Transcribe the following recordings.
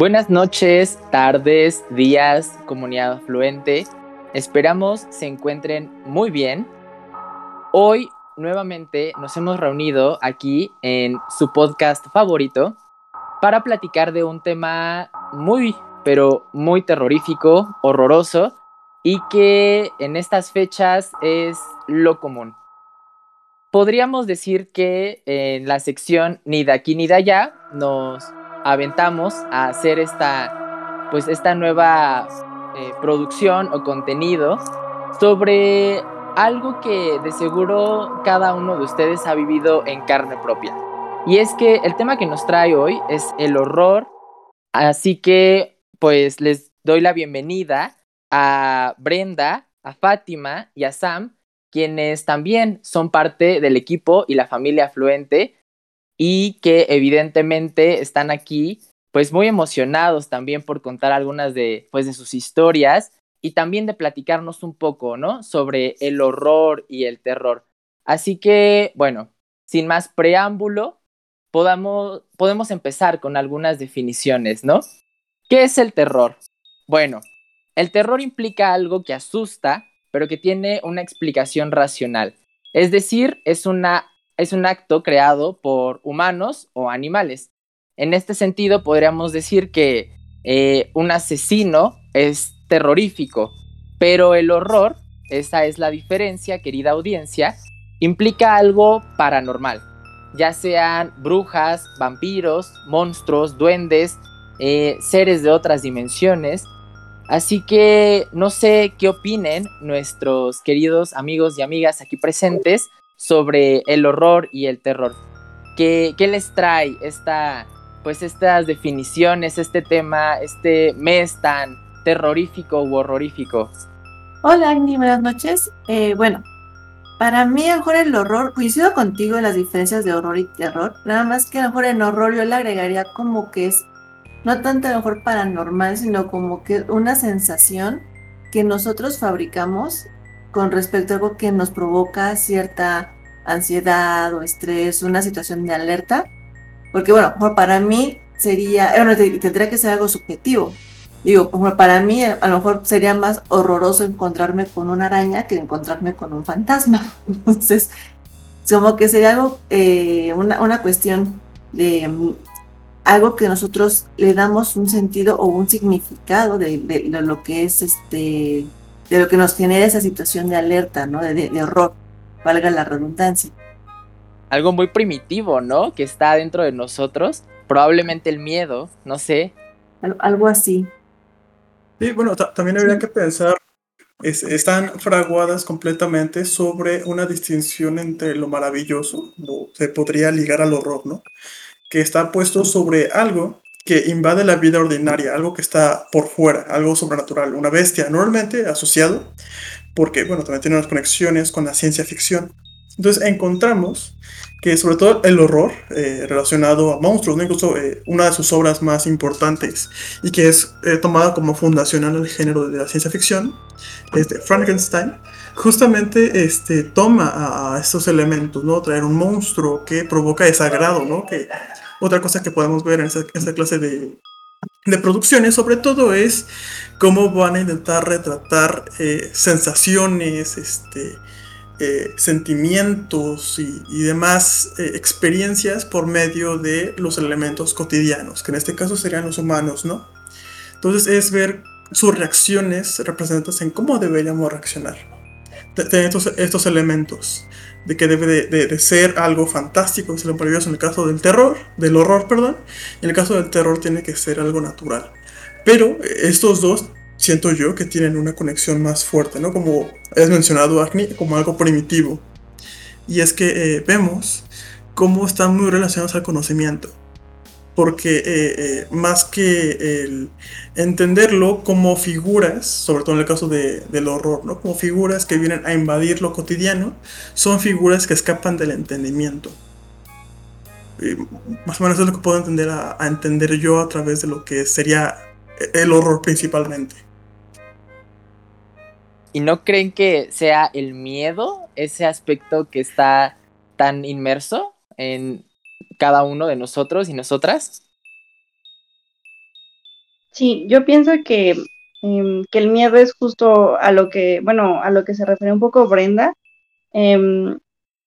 Buenas noches, tardes, días, comunidad afluente. Esperamos se encuentren muy bien. Hoy nuevamente nos hemos reunido aquí en su podcast favorito para platicar de un tema muy, pero muy terrorífico, horroroso y que en estas fechas es lo común. Podríamos decir que en la sección ni de aquí ni de allá nos aventamos a hacer esta, pues esta nueva eh, producción o contenido sobre algo que de seguro cada uno de ustedes ha vivido en carne propia. Y es que el tema que nos trae hoy es el horror, así que pues les doy la bienvenida a Brenda, a Fátima y a Sam, quienes también son parte del equipo y la familia afluente y que evidentemente están aquí pues muy emocionados también por contar algunas de pues de sus historias y también de platicarnos un poco, ¿no? Sobre el horror y el terror. Así que, bueno, sin más preámbulo, podamos, podemos empezar con algunas definiciones, ¿no? ¿Qué es el terror? Bueno, el terror implica algo que asusta, pero que tiene una explicación racional. Es decir, es una es un acto creado por humanos o animales. En este sentido, podríamos decir que eh, un asesino es terrorífico, pero el horror, esa es la diferencia, querida audiencia, implica algo paranormal, ya sean brujas, vampiros, monstruos, duendes, eh, seres de otras dimensiones. Así que no sé qué opinen nuestros queridos amigos y amigas aquí presentes sobre el horror y el terror. ¿Qué, qué les trae esta, pues estas definiciones, este tema, este mes tan terrorífico u horrorífico? Hola, Agni, buenas noches. Eh, bueno, para mí, a lo mejor el horror, coincido contigo en las diferencias de horror y terror, nada más que a lo mejor en horror yo le agregaría como que es, no tanto a lo mejor paranormal, sino como que una sensación que nosotros fabricamos con respecto a algo que nos provoca cierta ansiedad o estrés, una situación de alerta. Porque bueno, para mí sería, bueno, tendría que ser algo subjetivo. Digo, para mí a lo mejor sería más horroroso encontrarme con una araña que encontrarme con un fantasma. Entonces, como que sería algo, eh, una, una, cuestión de mm, algo que nosotros le damos un sentido o un significado de, de, de lo que es este de lo que nos genera esa situación de alerta, ¿no? De, de, horror, valga la redundancia. Algo muy primitivo, ¿no? Que está dentro de nosotros. Probablemente el miedo, no sé. algo así. Sí, bueno, también habría que pensar, están fraguadas completamente sobre una distinción entre lo maravilloso, se podría ligar al horror, ¿no? Que está puesto sobre algo que invade la vida ordinaria, algo que está por fuera, algo sobrenatural, una bestia, normalmente asociado, porque, bueno, también tiene unas conexiones con la ciencia ficción. Entonces encontramos que sobre todo el horror eh, relacionado a monstruos, ¿no? incluso eh, una de sus obras más importantes y que es eh, tomada como fundacional al género de la ciencia ficción, es de Frankenstein, justamente este, toma a, a, estos elementos, ¿no? traer un monstruo que provoca desagrado, ¿no? que otra cosa que podemos ver en esta, clase de, de, producciones, sobre todo, es cómo van a intentar retratar eh, sensaciones, este, eh, sentimientos y, demás eh, experiencias por medio de los elementos cotidianos, que en este caso serían los humanos, ¿no? Entonces es ver sus reacciones representadas en cómo deberíamos reaccionar. Estos, estos elementos de que debe de, ser algo fantástico, es lo maravilloso en el caso del terror, del horror, perdón, en el caso del terror tiene que ser algo natural. Pero estos dos siento yo que tienen una conexión más fuerte, ¿no? Como has mencionado, Agni, como algo primitivo. Y es que eh, vemos cómo están muy relacionados al conocimiento porque eh, eh, más que entenderlo como figuras, sobre todo en el caso de, del horror, ¿no? como figuras que vienen a invadir lo cotidiano, son figuras que escapan del entendimiento. más o menos es lo que puedo entender a entender yo a través de lo que sería el horror principalmente. ¿Y no creen que sea el miedo ese aspecto que está tan inmerso en cada uno de nosotros y nosotras? Sí, yo pienso que, em, que, el miedo es justo a lo que, bueno, a lo que se refiere un poco Brenda, em,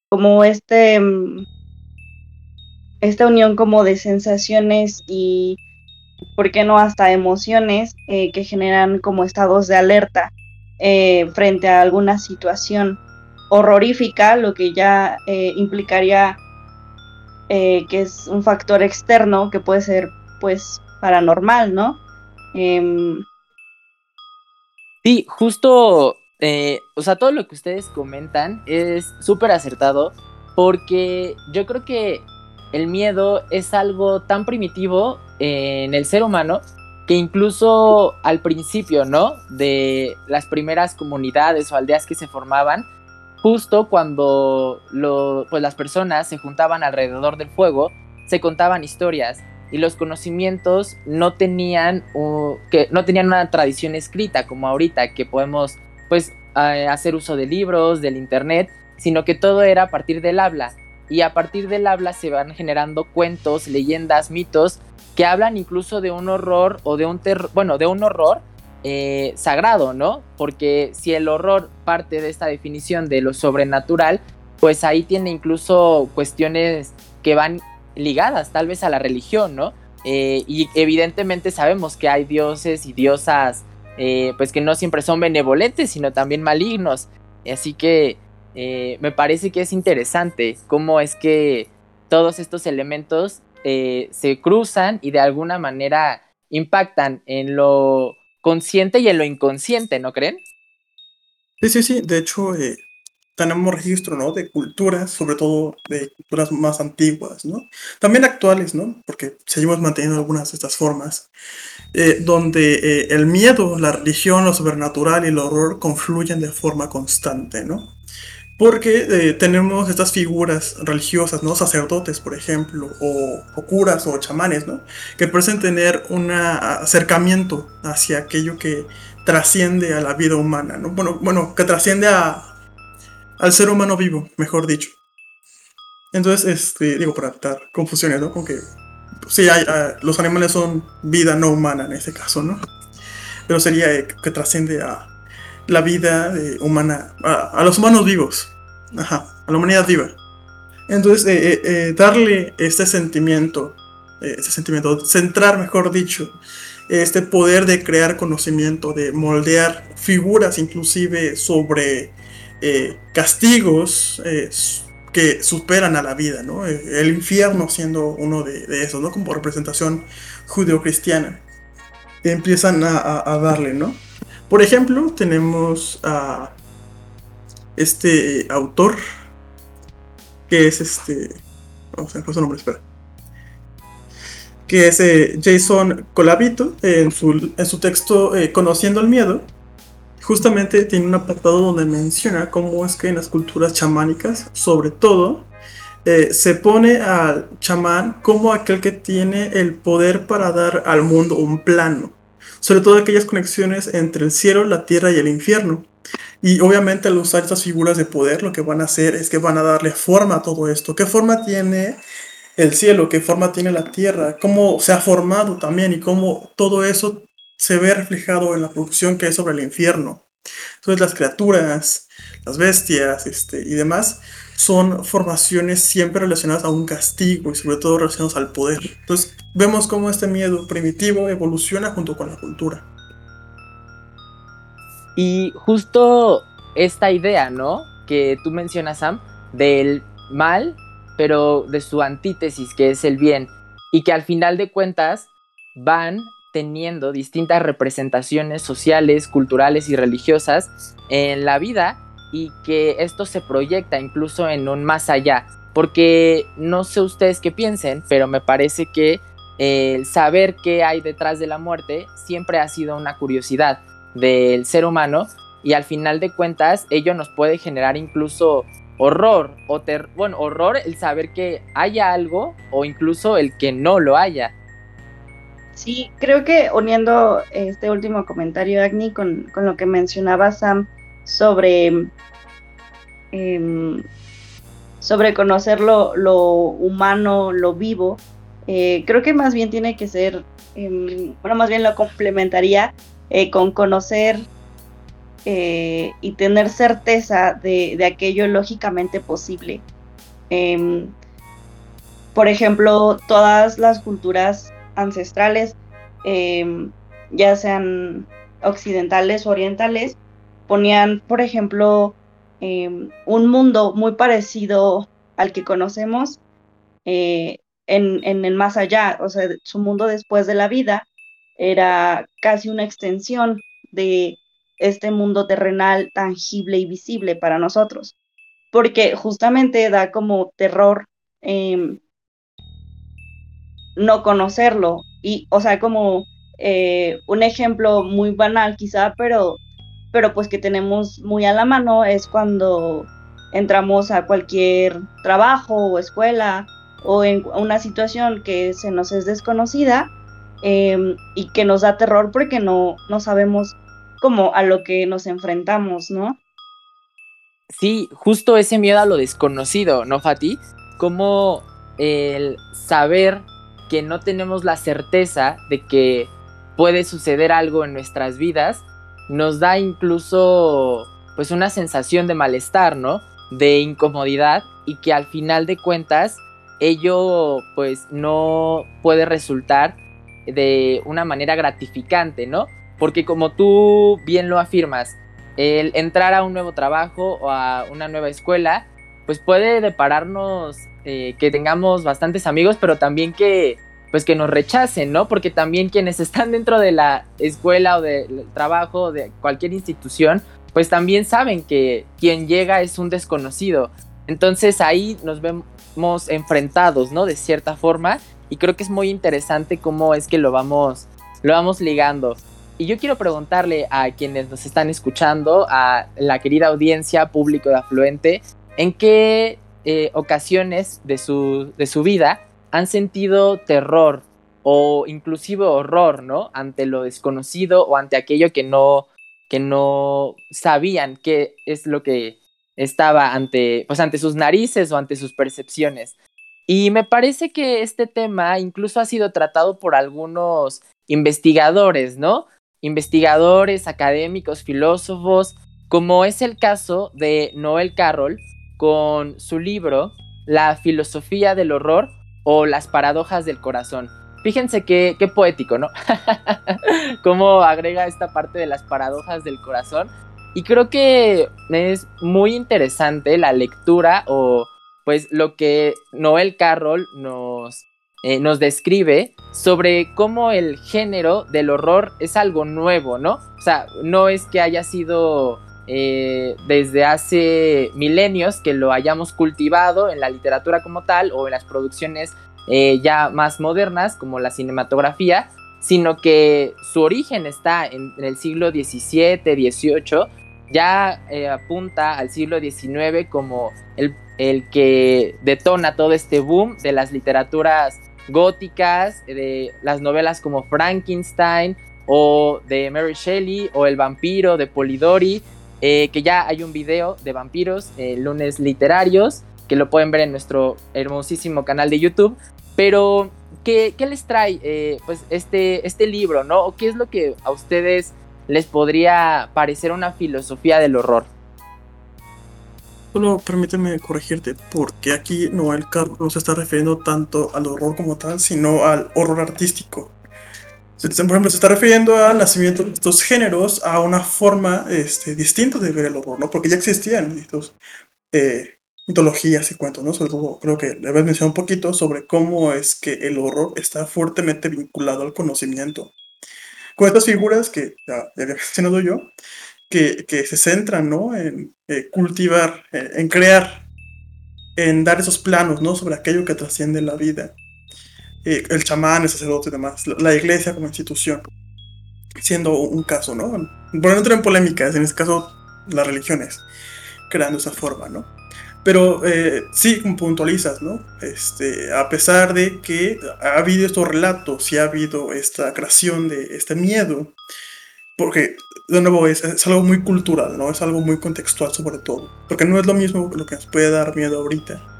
como este, em, esta unión como de sensaciones y, ¿por qué no hasta emociones eh, que generan como estados de alerta eh, frente a alguna situación horrorífica, lo que ya eh, que es un factor externo que puede ser pues paranormal, ¿no? Em, sí, justo, o sea, todo lo que ustedes comentan es súper acertado porque yo creo que el miedo es algo tan primitivo en el ser humano que incluso al principio, ¿no? De las primeras comunidades o aldeas que se formaban, justo cuando pues las personas se juntaban alrededor del fuego, se contaban historias y los conocimientos no tenían, que, no tenían una tradición escrita como ahorita que podemos pues hacer uso de libros, del internet, sino que todo era a partir del habla. Y a partir del habla se van generando cuentos, leyendas, mitos que hablan incluso de un horror o de un terror, bueno, de un horror eh, sagrado, ¿no? Porque si el horror parte de esta definición de lo sobrenatural, pues ahí tiene incluso cuestiones que van ligadas tal vez a la religión, ¿no? Eh, y evidentemente sabemos que hay dioses y diosas, eh, pues que no siempre son benevolentes, sino también malignos. Así que me parece que es interesante cómo es que todos estos elementos se cruzan y de alguna manera impactan en lo consciente y en lo inconsciente, ¿no creen? Sí, sí, sí. De hecho, eh, tenemos registro, ¿no? De culturas, sobre todo de culturas más antiguas, ¿no? También actuales, ¿no? Porque seguimos manteniendo algunas de estas formas, donde el miedo, la religión, lo sobrenatural y el horror confluyen de forma constante, ¿no? Porque eh, tenemos estas figuras religiosas, ¿no? Sacerdotes, por ejemplo, o, curas o chamanes, ¿no? Que parecen tener un acercamiento hacia aquello que trasciende a la vida humana, ¿no? Bueno, bueno que trasciende a, al ser humano vivo, mejor dicho. Entonces, este, digo, para evitar confusiones, ¿no? Con que sí, hay, ah, los animales son vida no humana en este caso, ¿no? Pero sería eh, que trasciende a, la vida eh, humana, a, los humanos vivos, a la humanidad viva. Entonces, eh, eh, darle este sentimiento, este sentimiento, centrar, mejor dicho, este poder de crear conocimiento, de moldear figuras inclusive sobre castigos que superan a la vida, ¿no? El infierno siendo uno de, esos, ¿no? Como representación judeocristiana. Empiezan a darle, ¿no? Por ejemplo, tenemos a este autor que es este. Vamos a ver su nombre, espera. Que es eh, Jason Colavito en su, en su texto eh, Conociendo el Miedo. Justamente tiene un apartado donde menciona cómo es que en las culturas chamánicas, sobre todo, eh, se pone al chamán como aquel que tiene el poder para dar al mundo un plano sobre todo aquellas conexiones entre el cielo, la tierra y el infierno. Y obviamente al usar estas figuras de poder lo que van a hacer es que van a darle forma a todo esto. ¿Qué forma tiene el cielo? ¿Qué forma tiene la tierra? ¿Cómo se ha formado también? Y cómo todo eso se ve reflejado en la producción que hay sobre el infierno. Entonces las criaturas, las bestias este, y demás son formaciones siempre relacionadas a un castigo y sobre todo relacionadas al poder. Entonces vemos cómo este miedo primitivo evoluciona junto con la cultura. Y justo esta idea, ¿no? Que tú mencionas, Sam, del mal, pero de su antítesis, que es el bien, y que al final de cuentas van teniendo distintas representaciones sociales, culturales y religiosas en la vida y que esto se proyecta incluso en un más allá. Porque no sé ustedes qué piensen, pero me parece que el saber qué hay detrás de la muerte siempre ha sido una curiosidad del ser humano y al final de cuentas ello nos puede generar incluso horror o ter bueno, horror el saber que haya algo o incluso el que no lo haya. Sí, creo que uniendo este último comentario, Agni, con, con lo que mencionaba Sam sobre, em, sobre conocer lo, humano, lo vivo, eh, creo que más bien tiene que ser, em, bueno, más bien lo complementaría eh, con conocer eh, y tener certeza de, aquello lógicamente posible. Em, por ejemplo, todas las culturas ancestrales, ya sean occidentales o orientales, ponían, por ejemplo, un mundo muy parecido al que conocemos eh, en, el más allá, o sea, su mundo después de la vida era casi una extensión de este mundo terrenal tangible y visible para nosotros, porque justamente da como terror em, no conocerlo. Y, o sea, como eh, un ejemplo muy banal quizá, pero, pero pues que tenemos muy a la mano es cuando entramos a cualquier trabajo o escuela o en una situación que se nos es desconocida em, y que nos da terror porque no, no sabemos cómo a lo que nos enfrentamos, ¿no? Sí, justo ese miedo a lo desconocido, ¿no, Fati? Como el saber que no tenemos la certeza de que puede suceder algo en nuestras vidas, nos da incluso pues una sensación de malestar, ¿no? De incomodidad y que al final de cuentas ello pues no puede resultar de una manera gratificante, ¿no? Porque como tú bien lo afirmas, el entrar a un nuevo trabajo o a una nueva escuela, pues puede depararnos eh, que tengamos bastantes amigos, pero también que pues que nos rechacen, ¿no? Porque también quienes están dentro de la escuela o del trabajo de cualquier institución, pues también saben que quien llega es un desconocido. Entonces ahí nos vemos enfrentados, ¿no? De cierta forma. Y creo que es muy interesante cómo es que lo vamos, lo vamos ligando. Y yo quiero preguntarle a quienes nos están escuchando, a la querida audiencia, público de Afluente, ¿en qué eh, ocasiones de su, de su vida han sentido terror o inclusive horror, ¿no? Ante lo desconocido o ante aquello que no, que no sabían qué es lo que estaba ante, pues ante sus narices o ante sus percepciones. Y me parece que este tema incluso ha sido tratado por algunos investigadores, ¿no? Investigadores, académicos, filósofos, como es el caso de Noel Carroll con su libro La filosofía del horror o las paradojas del corazón. Fíjense qué, qué poético, ¿no? Cómo agrega esta parte de las paradojas del corazón y creo que es muy interesante la lectura o pues lo que Noel Carroll nos, eh, nos describe sobre cómo el género del horror es algo nuevo, ¿no? O sea, no es que haya sido eh, desde hace milenios que lo hayamos cultivado en la literatura como tal o en las producciones eh, ya más modernas como la cinematografía, sino que su origen está en, el siglo XVII, XVIII ya eh, apunta al siglo XIX como el, que detona todo este boom de las literaturas góticas, de las novelas como Frankenstein o de Mary Shelley o El vampiro de Polidori, eh, que ya hay un video de vampiros, eh, lunes literarios, que lo pueden ver en nuestro hermosísimo canal de YouTube. Pero, ¿qué, les trae pues este, este libro, no? ¿O qué es lo que a ustedes les podría parecer una filosofía del horror. Solo permíteme corregirte, porque aquí Noel Carlos no se está refiriendo tanto al horror como tal, sino al horror artístico. Por ejemplo, se está refiriendo al nacimiento de estos géneros a una forma este, distinta de ver el horror, ¿no? Porque ya existían estos eh, mitologías y cuentos, ¿no? Sobre todo, creo que le habías mencionado un poquito sobre cómo es que el horror está fuertemente vinculado al conocimiento con estas figuras que ya, había mencionado yo, que, que, se centran ¿no? en eh, cultivar, eh, en crear, en dar esos planos ¿no? sobre aquello que trasciende la vida. El chamán, el sacerdote y demás, la, iglesia como institución, siendo un caso, ¿no? Por no entrar en polémicas, en este caso las religiones, creando esa forma, ¿no? Pero eh, sí, puntualizas, ¿no? Este, a pesar de que ha habido estos relatos y ha habido esta creación de este miedo, porque de nuevo es, es, algo muy cultural, ¿no? Es algo muy contextual sobre todo, porque no es lo mismo lo que nos puede dar miedo ahorita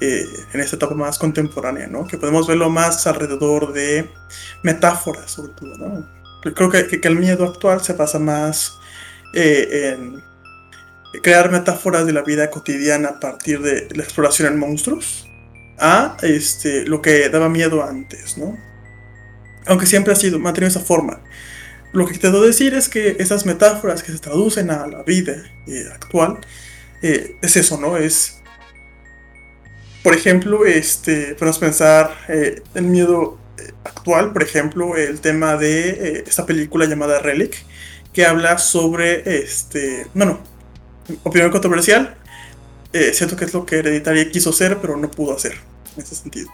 eh, en esta etapa más contemporánea, ¿no? Que podemos verlo más alrededor de metáforas, sobre todo, ¿no? Creo que, el miedo actual se basa más eh, en crear metáforas de la vida cotidiana a partir de la exploración en monstruos a este, lo que daba miedo antes, ¿no? Aunque siempre ha sido, mantenido esa forma. Lo que te debo decir es que esas metáforas que se traducen a la vida eh, actual, eh, es eso, ¿no? Es, por ejemplo, este, podemos pensar eh, el miedo actual, por ejemplo, el tema de esta película llamada Relic, que habla sobre, este, bueno, opinión controversial, siento que es lo que Hereditaria quiso hacer, pero no pudo hacer, en ese sentido.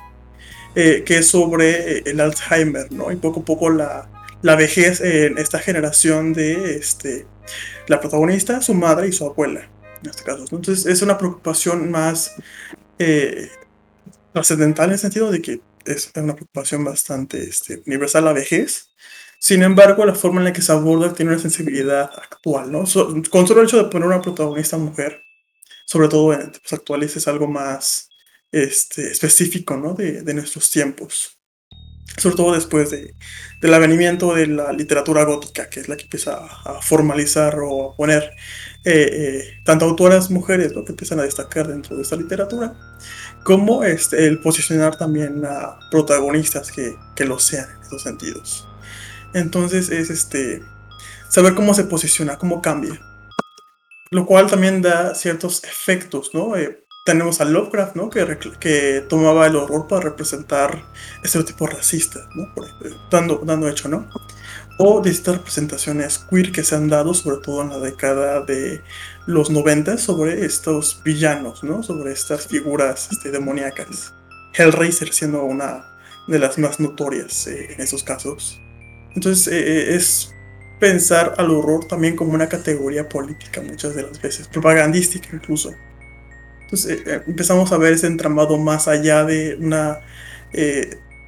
que es sobre el Alzheimer, ¿no? Y poco a poco la, la vejez en esta generación de este, la protagonista, su madre y su abuela, en este caso. Entonces es una preocupación más eh, trascendental en el sentido de que es una preocupación bastante este, universal la vejez. Sin embargo, la forma en la que se aborda tiene una sensibilidad actual, ¿no? con solo el hecho de poner una protagonista mujer, sobre todo en tiempos actuales, es algo más este, específico, ¿no? De, nuestros tiempos sobre todo después de, del avenimiento de la literatura gótica, que es la que empieza a formalizar o a poner eh, eh, tanto autoras mujeres lo que empiezan a destacar dentro de esta literatura, como este, el posicionar también a protagonistas que, que lo sean en esos sentidos. Entonces es este saber cómo se posiciona, cómo cambia. Lo cual también da ciertos efectos, ¿no? Eh, tenemos a Lovecraft, ¿no? Que, que tomaba el horror para representar estereotipos racistas, ¿no? dando, dando hecho, ¿no? O distintas representaciones queer que se han dado, sobre todo en la década de los 90, sobre estos villanos, ¿no? Sobre estas figuras este, demoníacas. Hellraiser siendo una de las más notorias eh, en esos casos. Entonces eh, eh, es pensar al horror también como una categoría política muchas de las veces, propagandística incluso. Entonces empezamos a ver ese entramado más allá de una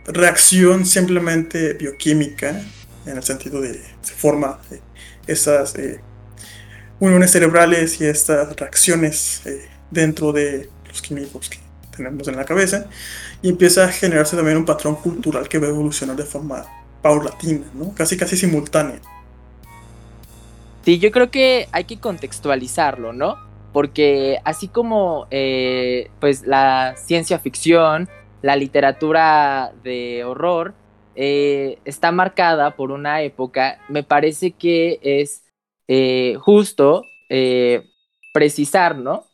reacción simplemente bioquímica, en el sentido de se forma esas uniones cerebrales y estas reacciones dentro de los químicos que tenemos en la cabeza, y empieza a generarse también un patrón cultural que va a evolucionar de forma paulatina, ¿no? casi casi simultánea. Sí, yo creo que hay que contextualizarlo, ¿no? porque así como eh, pues la ciencia ficción, la literatura de horror eh, está marcada por una época, me parece que es eh, justo precisar, ¿no?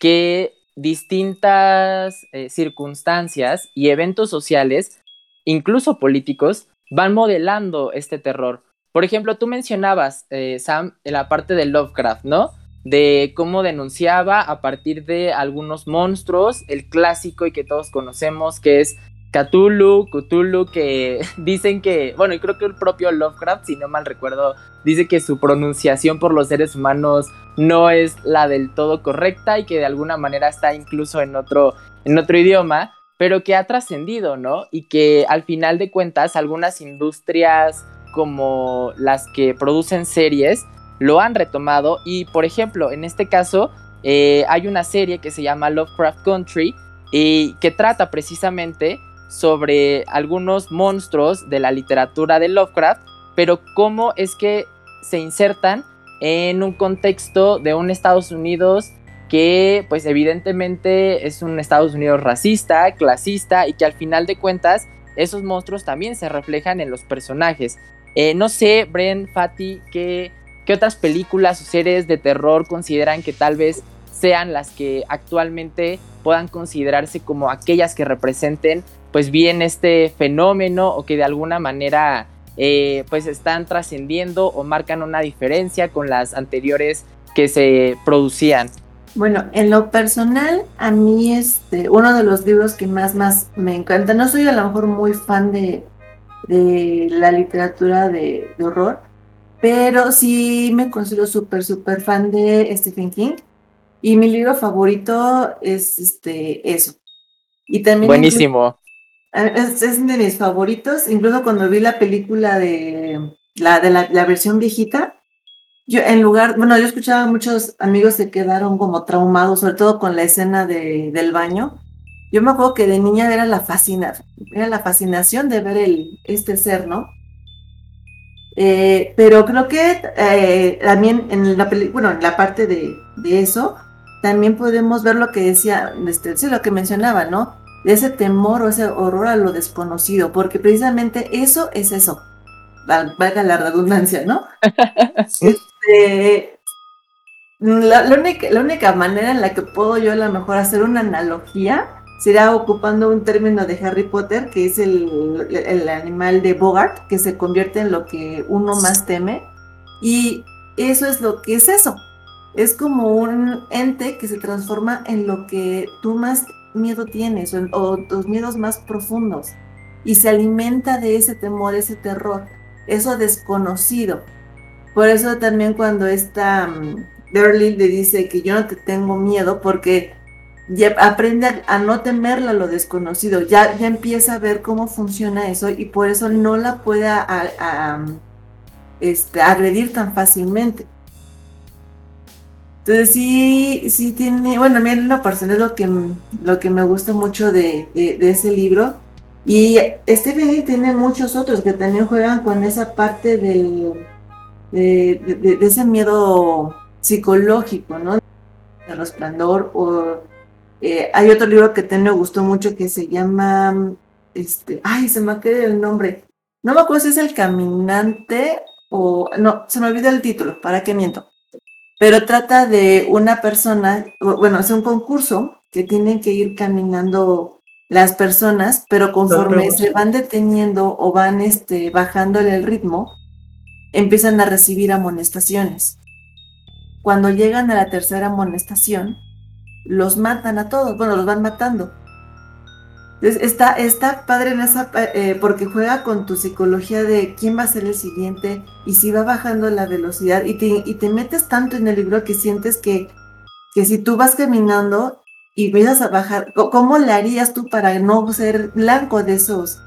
Que distintas circunstancias y eventos sociales, incluso políticos, van modelando este terror. Por ejemplo, tú mencionabas, Sam, en la parte de Lovecraft, ¿no? de cómo denunciaba a partir de algunos monstruos, el clásico y que todos conocemos, que es Cthulhu, Cthulhu, que dicen que, bueno, y creo que el propio Lovecraft, si no mal recuerdo, dice que su pronunciación por los seres humanos no es la del todo correcta y que de alguna manera está incluso en otro, en otro idioma, pero que ha trascendido, ¿no? Y que al final de cuentas algunas industrias como las que producen series lo han retomado y por ejemplo en este caso eh, hay una serie que se llama Lovecraft Country y que trata precisamente sobre algunos monstruos de la literatura de Lovecraft, pero cómo es que se insertan en un contexto de un Estados Unidos que pues evidentemente es un Estados Unidos racista, clasista y que al final de cuentas esos monstruos también se reflejan en los personajes. Eh, no sé, Bren, Fati, ¿qué, ¿Qué otras películas o series de terror consideran que tal vez sean las que actualmente puedan considerarse como aquellas que representen pues bien este fenómeno o que de alguna manera eh, pues están trascendiendo o marcan una diferencia con las anteriores que se producían? Bueno, en lo personal, a mí este, uno de los libros que más, más me encanta, no soy a lo mejor muy fan de, de la literatura de horror, pero sí me considero súper, súper fan de Stephen King. Y mi libro favorito es este, eso. Y también Buenísimo. Es, es, de mis favoritos. Incluso cuando vi la película de la, de la, versión viejita, yo en lugar, bueno, yo escuchaba a muchos amigos se quedaron como traumados, sobre todo con la escena de, del baño. yo me acuerdo que de niña era la fascinación, era la fascinación de ver el, este ser, ¿no? Eh, pero creo que eh, también en la bueno, en la parte de, eso, también podemos ver lo que decía, este, sí, lo que mencionaba, ¿no? De ese temor o ese horror a lo desconocido, porque precisamente eso es eso, valga la redundancia, ¿no? este, la, única, la única manera en la que puedo yo a lo mejor hacer una analogía será ocupando un término de Harry Potter, que es el, el, animal de Bogart, que se convierte en lo que uno más teme. Y eso es lo que es eso. Es como un ente que se transforma en lo que tú más miedo tienes o, tus miedos más profundos. Y se alimenta de ese temor, ese terror, eso desconocido. Por eso también cuando esta um, le dice que yo no te tengo miedo porque ya aprende a, no temerla a lo desconocido, ya, ya empieza a ver cómo funciona eso y por eso no la puede este, agredir tan fácilmente. Entonces sí, sí tiene, bueno, a mí en lo personal es lo que, lo que me gusta mucho de, ese libro. Y este video tiene muchos otros que también juegan con esa parte del, de, ese miedo psicológico, ¿no? El resplandor o eh, hay otro libro que también me gustó mucho que se llama, este, ay, se me quedado el nombre. No me acuerdo si es El Caminante o, no, se me olvidó el título, ¿para qué miento? Pero trata de una persona, bueno, es un concurso que tienen que ir caminando las personas, pero conforme se van deteniendo o van este, bajándole el ritmo, empiezan a recibir amonestaciones. Cuando llegan a la tercera amonestación, los matan a todos, bueno, los van matando. Está, está padre en esa, eh, porque juega con tu psicología de quién va a ser el siguiente y si va bajando la velocidad y te, metes tanto en el libro que sientes que, que si tú vas caminando y empiezas a bajar, ¿cómo le harías tú para no ser blanco de esos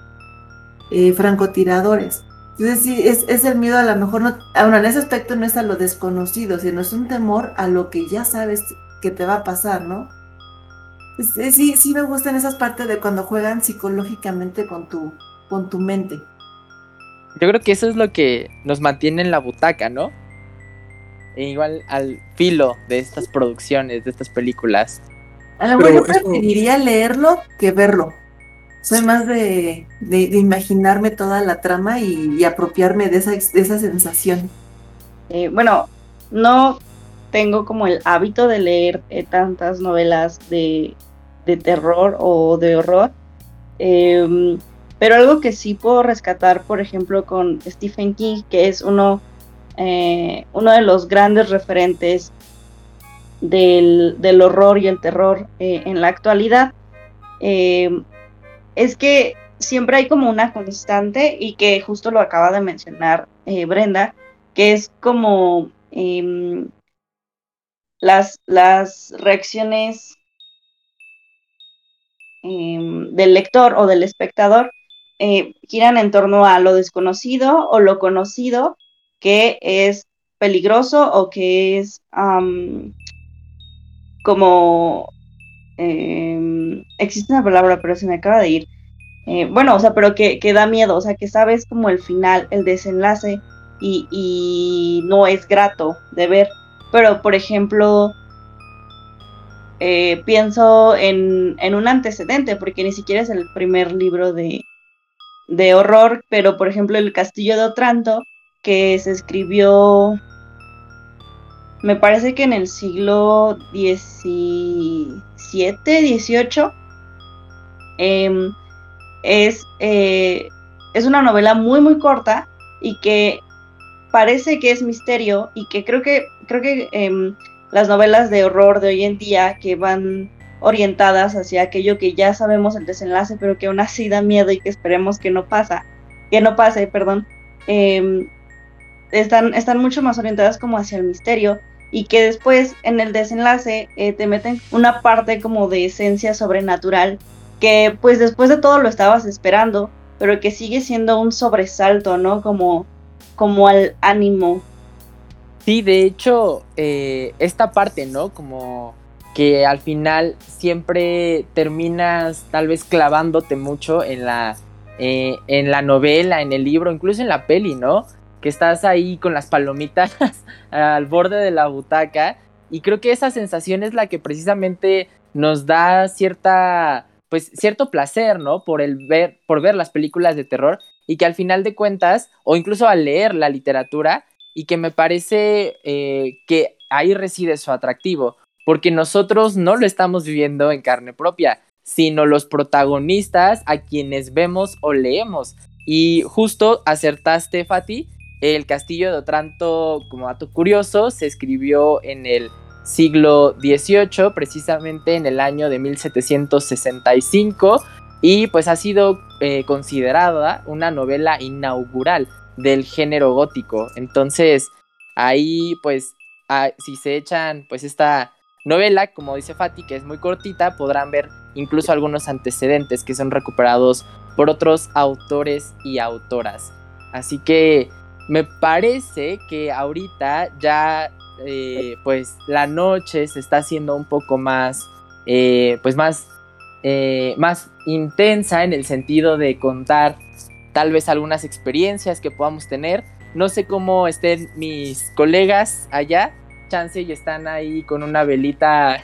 eh, francotiradores? Entonces sí, es, es, el miedo a lo mejor, no, bueno, en ese aspecto no es a lo desconocido, sino es un temor a lo que ya sabes que te va a pasar, ¿no? Sí, sí me gustan esas partes de cuando juegan psicológicamente con tu, con tu mente. Yo creo que eso es lo que nos mantiene en la butaca, ¿no? E igual al filo de estas producciones, de estas películas. A lo mejor yo preferiría leerlo que verlo. Soy más de, de, imaginarme toda la trama y, apropiarme de esa, de esa sensación. Eh, bueno, no tengo como el hábito de leer eh, tantas novelas de, terror o de horror. Em, pero algo que sí puedo rescatar, por ejemplo, con Stephen King, que es uno, eh, uno de los grandes referentes del, horror y el terror eh, en la actualidad, em, es que siempre hay como una constante y que justo lo acaba de mencionar Brenda, que es como em, las, las reacciones em, del lector o del espectador eh, giran en torno a lo desconocido o lo conocido que es peligroso o que es como em, existe una palabra pero se me acaba de ir. Eh, bueno o sea pero que, que, da miedo o sea que sabes como el final el desenlace y, y no es grato de ver. Pero por ejemplo, eh, pienso en, un antecedente, porque ni siquiera es el primer libro de, horror, pero por ejemplo El Castillo de Otranto, que se escribió, me parece que en el siglo XVII, XVIII, em, es, eh, es una novela muy, muy corta y que parece que es misterio y que creo que creo que em, las novelas de horror de hoy en día que van orientadas hacia aquello que ya sabemos el desenlace, pero que aún así da miedo y que esperemos que no pasa, que no pase, perdón, em, están, están mucho más orientadas como hacia el misterio y que después en el desenlace eh, te meten una parte como de esencia sobrenatural que pues después de todo lo estabas esperando, pero que sigue siendo un sobresalto, ¿no? Como, como al ánimo Sí, de hecho, eh, esta parte, ¿no? Como que al final siempre terminas tal vez clavándote mucho en la, eh, en la novela, en el libro, incluso en la peli, ¿no? Que estás ahí con las palomitas al borde de la butaca y creo que esa sensación es la que precisamente nos da cierta, pues cierto placer, ¿no? Por el ver, por ver las películas de terror y que al final de cuentas, o incluso al leer la literatura, y que me parece eh, que ahí reside su atractivo porque nosotros no lo estamos viviendo en carne propia, sino los protagonistas a quienes vemos o leemos. Y justo acertaste, Fati, el castillo de Otranto, como dato curioso, se escribió en el siglo XVIII, precisamente en el año de 1765, y pues ha sido eh, considerada una novela inaugural del género gótico. Entonces, ahí pues, si se echan pues esta novela, como dice Fati, que es muy cortita, podrán ver incluso algunos antecedentes que son recuperados por otros autores y autoras. Así que me parece que ahorita ya eh, pues la noche se está haciendo un poco más eh, pues más eh, más intensa en el sentido de contar tal vez algunas experiencias que podamos tener. No sé cómo estén mis colegas allá. Chance y están ahí con una velita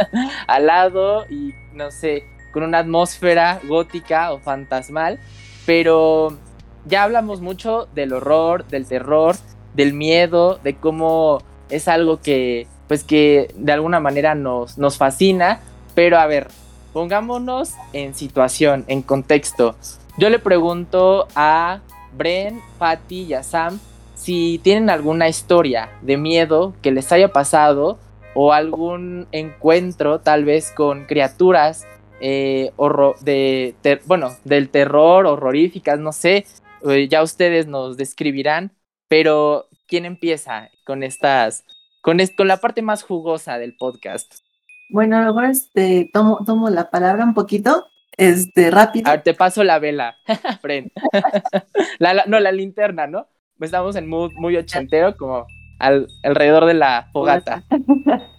al lado y no sé, con una atmósfera gótica o fantasmal, pero ya hablamos mucho del horror, del terror, del miedo, de cómo es algo que pues que de alguna manera nos, nos fascina, pero a ver, pongámonos en situación, en contexto. Yo le pregunto a Bren, Patty y a Sam si tienen alguna historia de miedo que les haya pasado o algún encuentro tal vez con criaturas eh, de bueno del terror horroríficas no sé eh, ya ustedes nos describirán pero quién empieza con estas con, con la parte más jugosa del podcast bueno ahora este tomo tomo la palabra un poquito este rápido a te paso la vela Fren no la linterna no estamos en mood muy ochentero, como al, alrededor de la fogata.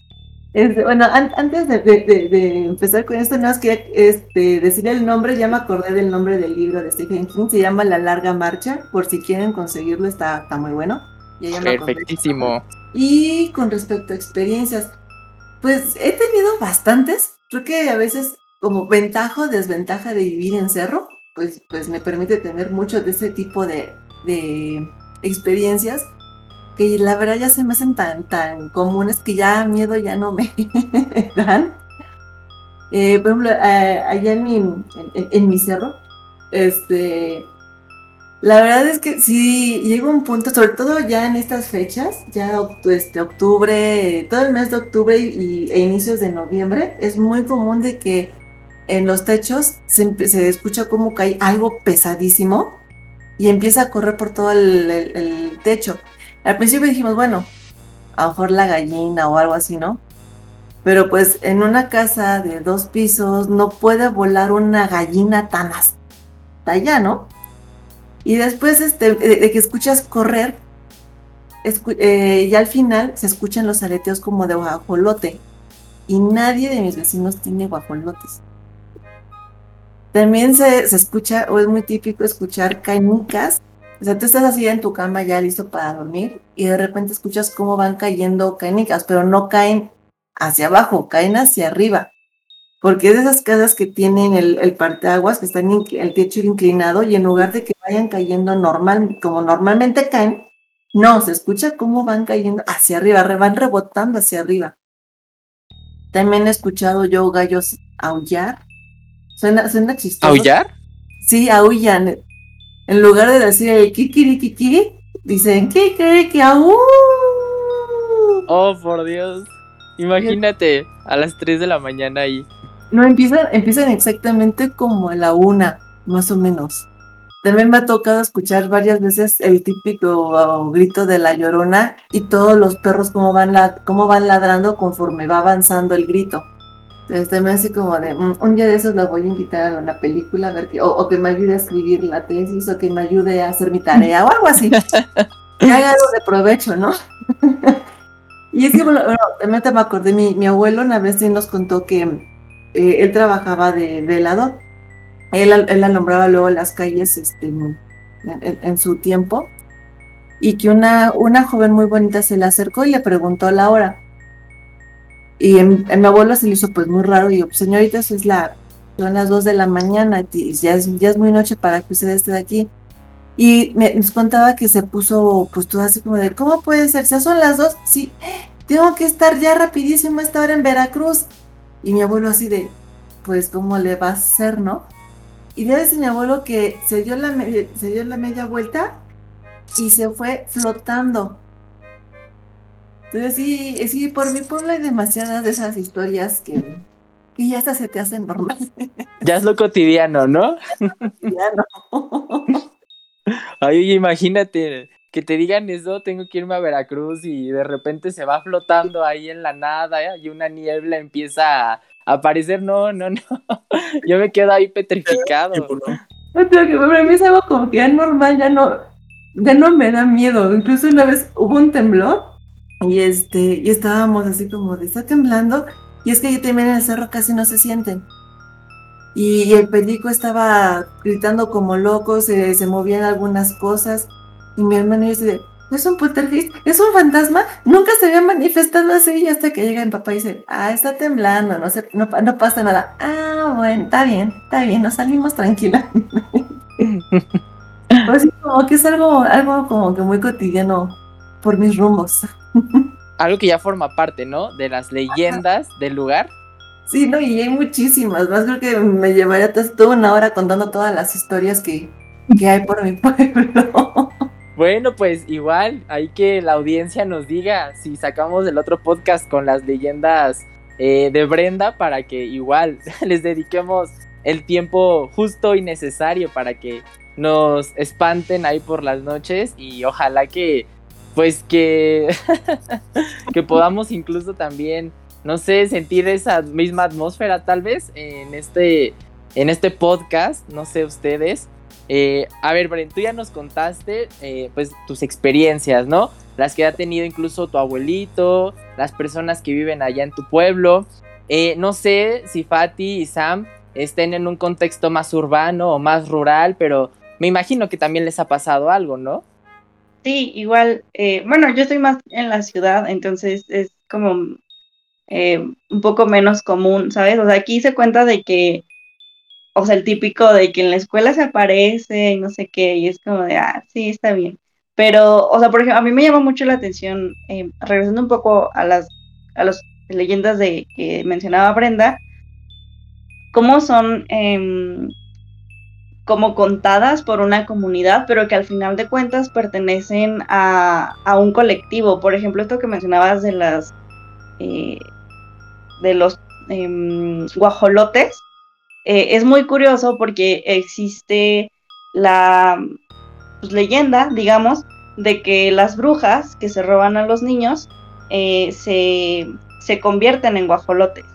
Este, bueno, antes de, empezar con esto, no es que este, decir el nombre, ya me acordé del nombre del libro de Stephen King, se llama La Larga Marcha, por si quieren conseguirlo, está, está muy bueno. Perfectísimo. Y con respecto a experiencias, pues he tenido bastantes, creo que a veces como ventaja o desventaja de vivir en cerro, pues, pues me permite tener mucho de ese tipo de, experiencias que la verdad ya se me hacen tan, tan comunes que ya miedo ya no me dan. Eh, por ejemplo, allá en mi, en, mi cerro, este, la verdad es que sí llega un punto, sobre todo ya en estas fechas, ya este, octubre, todo el mes de octubre y, e inicios de noviembre, es muy común de que en los techos se, se escucha como hay algo pesadísimo y empieza a correr por todo el, techo. Al principio dijimos, bueno, a lo mejor la gallina o algo así, ¿no? Pero pues en una casa de dos pisos no puede volar una gallina tan hasta allá, ¿no? Y después este, de, que escuchas correr, eh, y al final se escuchan los aleteos como de guajolote. Y nadie de mis vecinos tiene guajolotes. También se, escucha, o es muy típico escuchar canicas. O sea, tú estás así en tu cama ya listo para dormir y de repente escuchas cómo van cayendo canicas, pero no caen hacia abajo, caen hacia arriba. Porque es de esas casas que tienen el, parteaguas, que están el techo inclinado y en lugar de que vayan cayendo normal, como normalmente caen, no, se escucha cómo van cayendo hacia arriba, van rebotando hacia arriba. También he escuchado yo gallos aullar Suena, suena chistoso. ¿Aullar? Sí, aullan. En lugar de decir el kikirikiki, dicen kikiriki, au. Oh, por Dios. Imagínate, a las 3 de la mañana ahí. No, empiezan, empiezan exactamente como a la una, más o menos. También me ha tocado escuchar varias veces el típico grito de la llorona y todos los perros como van, la, cómo van ladrando conforme va avanzando el grito. Entonces me hace como de, mm, un día de esos la voy a invitar a una película, a ver que, o, que me ayude a escribir la tesis, o que me ayude a hacer mi tarea, o algo así. que haga algo de provecho, ¿no? Y es que, bueno, bueno, me acordé, mi, mi abuelo una vez sí nos contó que eh, él trabajaba de velador. Él, él alumbraba luego las calles este, en, en, su tiempo. Y que una, una joven muy bonita se le acercó y le preguntó la hora. Y en, mi abuelo se le hizo pues muy raro. Y yo, pues, señorita, es la, son las dos de la mañana. Y ya es, ya es muy noche para que usted esté aquí. Y me, nos contaba que se puso pues todo así como de, ¿cómo puede ser? ¿Ya son las dos? Sí, tengo que estar ya rapidísimo esta hora en Veracruz. Y mi abuelo así de, pues, ¿cómo le va a hacer, no? Y ya dice mi abuelo que se dio la, se dio la media vuelta y se fue flotando. Entonces sí, sí, por mi pueblo hay demasiadas de esas historias que, que ya hasta se te hacen normal. Ya es lo cotidiano, ¿no? Ya no. Ay, imagínate que te digan eso, tengo que irme a Veracruz y de repente se va flotando ahí en la nada ¿eh? y una niebla empieza a aparecer. No, no, no. Yo me quedo ahí petrificado. No, que para mí es algo como que ya normal, ya no, ya no me da miedo. Incluso una vez hubo un temblor y este, y estábamos así como de está temblando y es que ahí también en el cerro casi no se sienten. Y el perico estaba gritando como loco, se, se movían algunas cosas. Y mi hermano dice, es un poltergeist, es un fantasma, nunca se había manifestado así y hasta que llega mi papá y dice, ah, está temblando, no, se, no, no pasa nada. Ah, bueno, está bien, está bien, nos salimos tranquila. pues como que es algo, algo como que muy cotidiano por mis rumbos. algo que ya forma parte, ¿no? De las leyendas del lugar. Sí, no, y hay muchísimas, más creo que me llevaría toda una hora contando todas las historias que, que hay por mi pueblo. Bueno, pues igual, hay que la audiencia nos diga si sacamos el otro podcast con las leyendas eh, de Brenda para que igual les dediquemos el tiempo justo y necesario para que nos espanten ahí por las noches y ojalá que pues que que podamos incluso también no sé sentir esa misma atmósfera tal vez en este en este podcast no sé ustedes eh, a ver, Bren, tú ya nos contaste eh, pues tus experiencias, ¿no? Las que ha tenido incluso tu abuelito, las personas que viven allá en tu pueblo. Eh, no sé si Fati y Sam estén en un contexto más urbano o más rural, pero me imagino que también les ha pasado algo, ¿no? Sí, igual, bueno, yo estoy más en la ciudad, entonces es como un poco menos común, ¿sabes? O sea, aquí se cuenta de que o sea, el típico de que en la escuela se aparece y no sé qué, y es como de, ah, sí, está bien. Pero, o sea, por ejemplo, a mí me llama mucho la atención, eh, regresando un poco a las, a las leyendas de que mencionaba Brenda, cómo son em, como contadas por una comunidad, pero que al final de cuentas pertenecen a, un colectivo. Por ejemplo, esto que mencionabas de las eh, de los em, guajolotes, eh, es muy curioso porque existe la pues, leyenda, digamos, de que las brujas que se roban a los niños eh, se, convierten en guajolotes.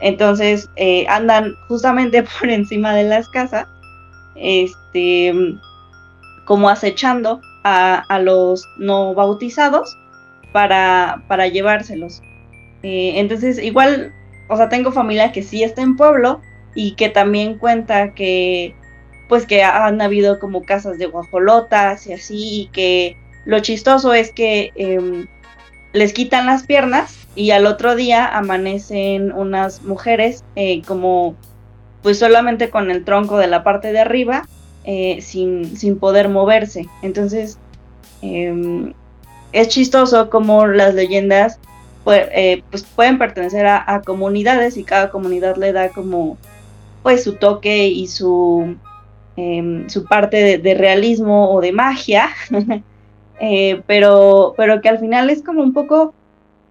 Entonces eh, andan justamente por encima de las casas, este, como acechando a, los no bautizados para, para llevárselos. entonces, igual, o sea, tengo familia que sí está en pueblo, y que también cuenta que pues que han habido como casas de guajolotas y así, y que lo chistoso es que em, les quitan las piernas y al otro día amanecen unas mujeres eh, como pues solamente con el tronco de la parte de arriba eh, sin, sin, poder moverse. Entonces em, es chistoso como las leyendas eh, pues pueden pertenecer a comunidades y cada comunidad le da como pues su toque y su, em, su parte de, realismo o de magia, eh, pero, pero que al final es como un poco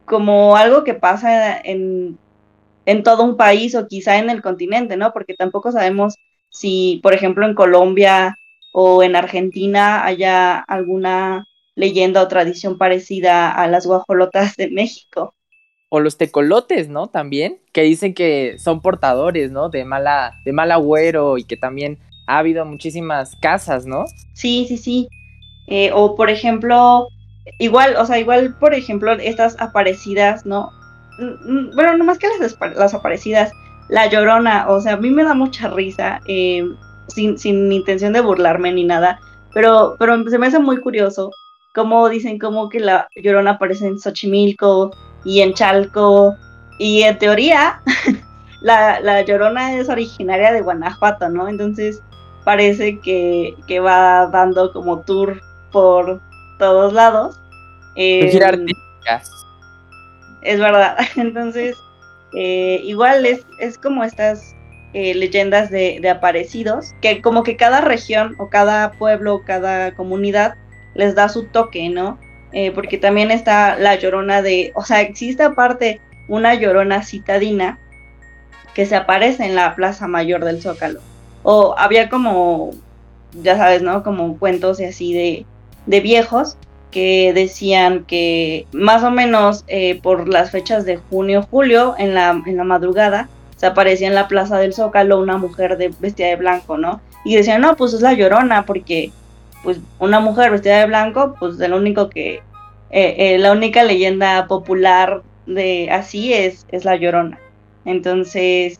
como algo que pasa en, en todo un país o quizá en el continente, ¿no? Porque tampoco sabemos si, por ejemplo, en Colombia o en Argentina haya alguna leyenda o tradición parecida a las guajolotas de México o los tecolotes, ¿no? También, que dicen que son portadores, ¿no? De mala, de mal agüero y que también ha habido muchísimas casas, ¿no? Sí, sí, sí. Eh, o por ejemplo, igual, o sea, igual, por ejemplo, estas aparecidas, ¿no? Mm, bueno, no más que las, las aparecidas, la llorona, o sea, a mí me da mucha risa, eh, sin, sin intención de burlarme ni nada, pero, pero se me hace muy curioso cómo dicen como que la llorona aparece en Xochimilco y en Chalco, y en teoría la, la llorona es originaria de Guanajuato, ¿no? Entonces parece que, que va dando como tour por todos lados. Eh, es verdad. Entonces, eh, igual es, es como estas eh, leyendas de, de, aparecidos, que como que cada región o cada pueblo o cada comunidad les da su toque, ¿no? Eh, porque también está la llorona de, o sea, existe aparte una llorona citadina que se aparece en la Plaza Mayor del Zócalo. O había como, ya sabes, ¿no? Como cuentos así de, de viejos que decían que más o menos eh, por las fechas de junio, julio, en la, en la madrugada, se aparecía en la plaza del Zócalo una mujer de, vestida de blanco, ¿no? Y decían, no, pues es la llorona, porque pues una mujer vestida de blanco, pues lo único que, eh, eh, la única leyenda popular de así es, es la llorona. Entonces,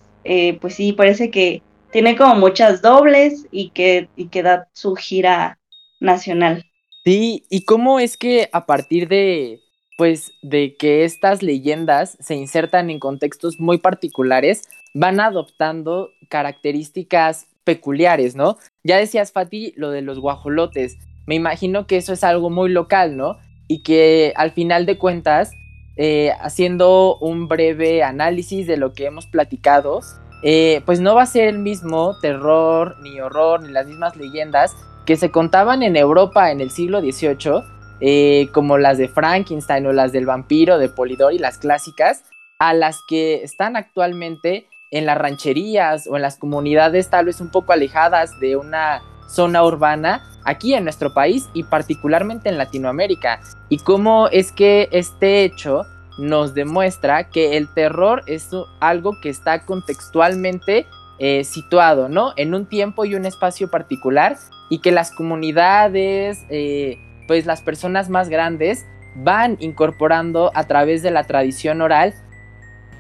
pues sí, parece que tiene como muchas dobles y que, y que da su gira nacional. Sí, y cómo es que a partir de, pues, de que estas leyendas se insertan en contextos muy particulares, van adoptando características peculiares, ¿no? Ya decías, Fati, lo de los guajolotes. Me imagino que eso es algo muy local, ¿no? Y que al final de cuentas, eh, haciendo un breve análisis de lo que hemos platicado, eh, pues no va a ser el mismo terror, ni horror, ni las mismas leyendas que se contaban en Europa en el siglo XVIII, eh, como las de Frankenstein o las del vampiro de Polidori, las clásicas, a las que están actualmente en las rancherías o en las comunidades tal vez un poco alejadas de una zona urbana aquí en nuestro país y particularmente en Latinoamérica. Y cómo es que este hecho nos demuestra que el terror es algo que está contextualmente eh, situado, ¿no? En un tiempo y un espacio particular y que las comunidades, eh, pues las personas más grandes van incorporando a través de la tradición oral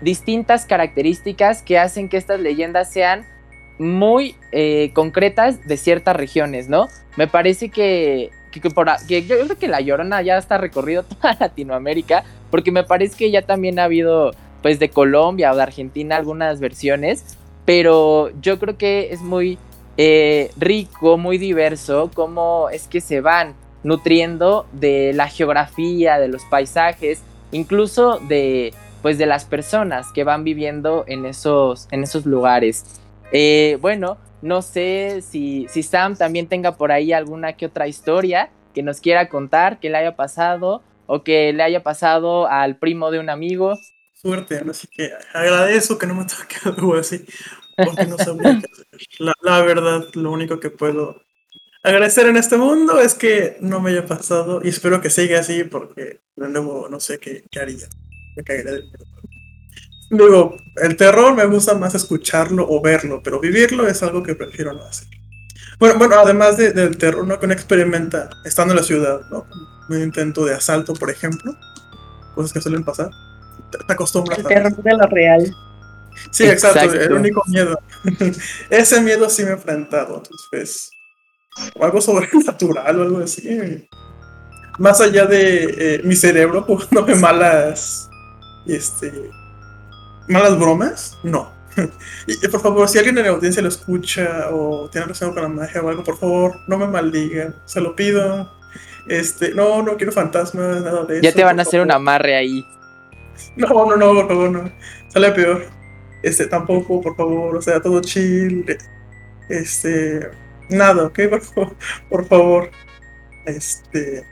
distintas características que hacen que estas leyendas sean muy eh, concretas de ciertas regiones, ¿no? Me parece que, que, por, que, yo creo que La Llorona ya está recorrido toda Latinoamérica, porque me parece que ya también ha habido, pues, de Colombia o de Argentina algunas versiones, pero yo creo que es muy eh, rico, muy diverso, cómo es que se van nutriendo de la geografía, de los paisajes, incluso de pues de las personas que van viviendo en esos, en esos lugares. Eh, bueno, no sé si, si Sam también tenga por ahí alguna que otra historia que nos quiera contar, que le haya pasado o que le haya pasado al primo de un amigo. Suerte, así que agradezco que no me toque algo así porque no sabría qué hacer. La, la, verdad, lo único que puedo agradecer en este mundo es que no me haya pasado y espero que siga así porque de nuevo no sé qué, qué haría. Me caería del Digo, el terror me gusta más escucharlo o verlo, pero vivirlo es algo que prefiero no hacer. Bueno, bueno además de, del terror, ¿no? Que uno experimenta estando en la ciudad, ¿no? Un intento de asalto, por ejemplo, cosas que suelen pasar. Te acostumbras el terror de lo real. Sí, exacto, el único miedo. Ese miedo sí me he enfrentado, entonces, o algo sobrenatural o algo así. Más allá de eh, mi cerebro jugándome malas, este, malas bromas, no. y por favor, si alguien en la audiencia lo escucha o tiene relación con la magia o algo, por favor, no me maldigan, se lo pido. Este, no, no quiero fantasmas, nada de eso. Ya te van a hacer un amarre ahí. No, no, no, por favor, no. Sale peor. Este, tampoco, por favor, o sea, todo chill. Este, nada, ¿ok? Por favor. Este.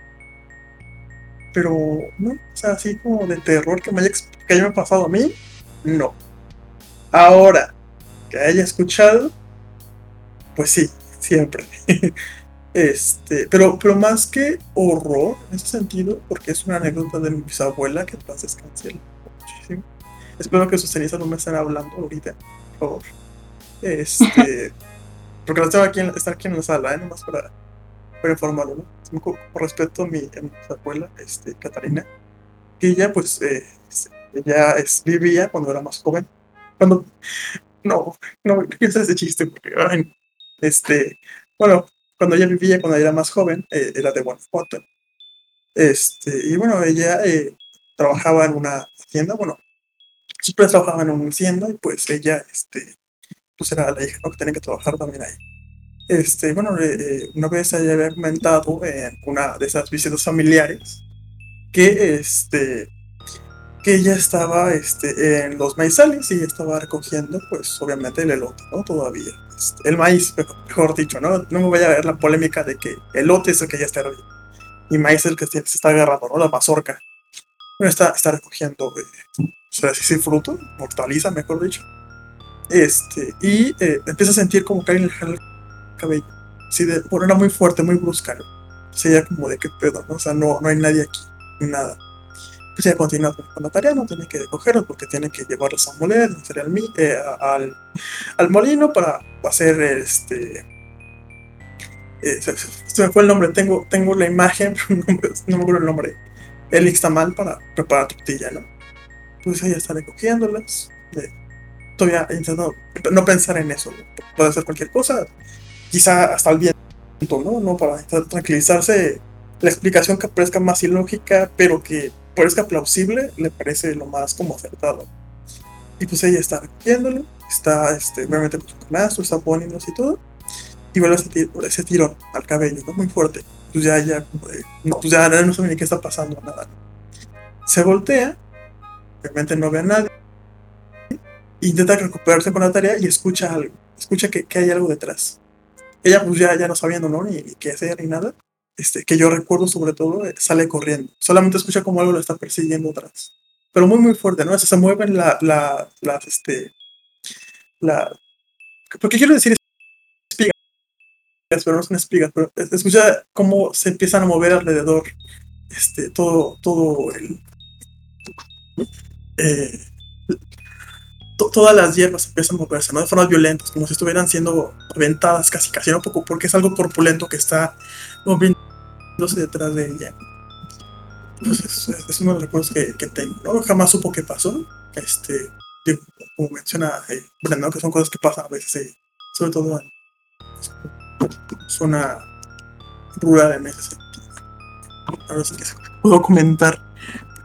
Pero, no, o sea, así como de terror que me haya, que haya pasado a mí, no. Ahora, que haya escuchado, pues sí, siempre. este, pero, pero más que horror, en ese sentido, porque es una anécdota de mi bisabuela que pasa muchísimo Espero que sus cenizas no me estén hablando ahorita, por favor. Este. porque las tengo aquí en, aquí en la sala, ¿eh? Nomás para, para informarlo, ¿no? Con, respecto a mi, a mi abuela, este, Catarina, que ella, pues, eh, ella es, vivía cuando era más joven. Cuando, no, no, no piensa ese chiste, porque, ay, este, bueno, cuando ella vivía, cuando ella era más joven, eh, era de Guanajuato. Este, y bueno, ella eh, trabajaba en una tienda, bueno, siempre trabajaba en una tienda y pues ella, este, pues era la hija, ¿no? Que tenía que trabajar también ahí. Este, bueno, eh, eh, una vez ella había comentado en una de esas visitas familiares que, este, que ella estaba este, en los maizales y estaba recogiendo, pues obviamente el elote, ¿no? Todavía. Este, el maíz, mejor dicho, ¿no? No me voy a ver la polémica de que el elote es el que ya está bien y maíz es el que se está agarrando, ¿no? La mazorca. Bueno, está, está recogiendo, eh, sea, sí, fruto, hortaliza, mejor dicho. Este, y eh, empieza a sentir como que alguien le jala el cabello. Sí, de, bueno, era muy fuerte, muy brusca. ¿no? O como de qué pedo, ¿no? O sea, no, no hay nadie aquí, ni nada. Pues ya continúa con la tarea, no tiene que recogerlos porque tiene que llevarlos a moler, hacer al, eh, al, molino para hacer este. Eh, se, me fue el nombre, tengo, tengo la imagen, no me acuerdo el nombre. El mal para preparar tortilla, ¿no? Pues ella está recogiéndolas. Eh, todavía intentando no pensar en eso, puede ser cualquier cosa, quizá hasta el viento, ¿no? ¿no? Para tranquilizarse, la explicación que parezca más ilógica, pero que parezca plausible, le parece lo más como acertado. Y pues ella está recogiéndolo, está este, obviamente con su canasto, está poniéndose y todo, y vuelve ese, ese tirón al cabello, ¿no? Muy fuerte. Pues ya, ya, no, pues ya no sabe ni qué está pasando, nada. Se voltea, obviamente no ve a nadie, intenta recuperarse con la tarea y escucha algo, escucha que, que hay algo detrás. Ella pues ya, ya no sabiendo, ¿no? Ni, qué hacer ni nada. Este, que yo recuerdo sobre todo, eh, sale corriendo. Solamente escucha como algo lo está persiguiendo atrás. Pero muy, muy fuerte, ¿no? se mueven la, la, las, este, la... Porque quiero decir espigas, pero no son espigas, pero escucha cómo se empiezan a mover alrededor, este, todo, todo el... Eh, todas las hierbas empiezan a moverse, ¿no? De formas violentas, como si estuvieran siendo aventadas casi, casi, ¿no? Poco, porque es algo corpulento que está moviéndose detrás de ella. Pues es, uno de los recuerdos que, que, tengo, ¿no? Jamás supo qué pasó. Este, como menciona eh, que son cosas que pasan a veces, eh, sobre todo en zona rural ese sentido. Ahora sí que puedo comentar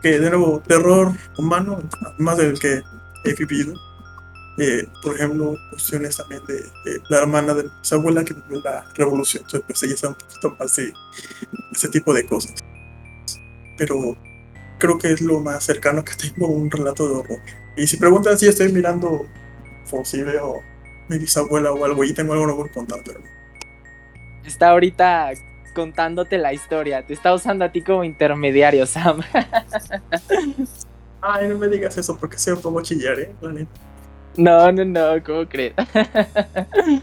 que de nuevo, terror humano, más del que he vivido. Eh, por ejemplo, cuestiones también de, la hermana de su abuela que vivió la revolución. Entonces, pues ella sabe un poquito más de ese tipo de cosas. Pero creo que es lo más cercano que tengo a un relato de horror. Y si preguntan si estoy mirando posible o mi bisabuela o algo y tengo algo nuevo que contar, pero... Está ahorita contándote la historia, te está usando a ti como intermediario, Sam. Ay, no me digas eso porque sé como chillar, ¿eh? No, no, no, ¿cómo crees?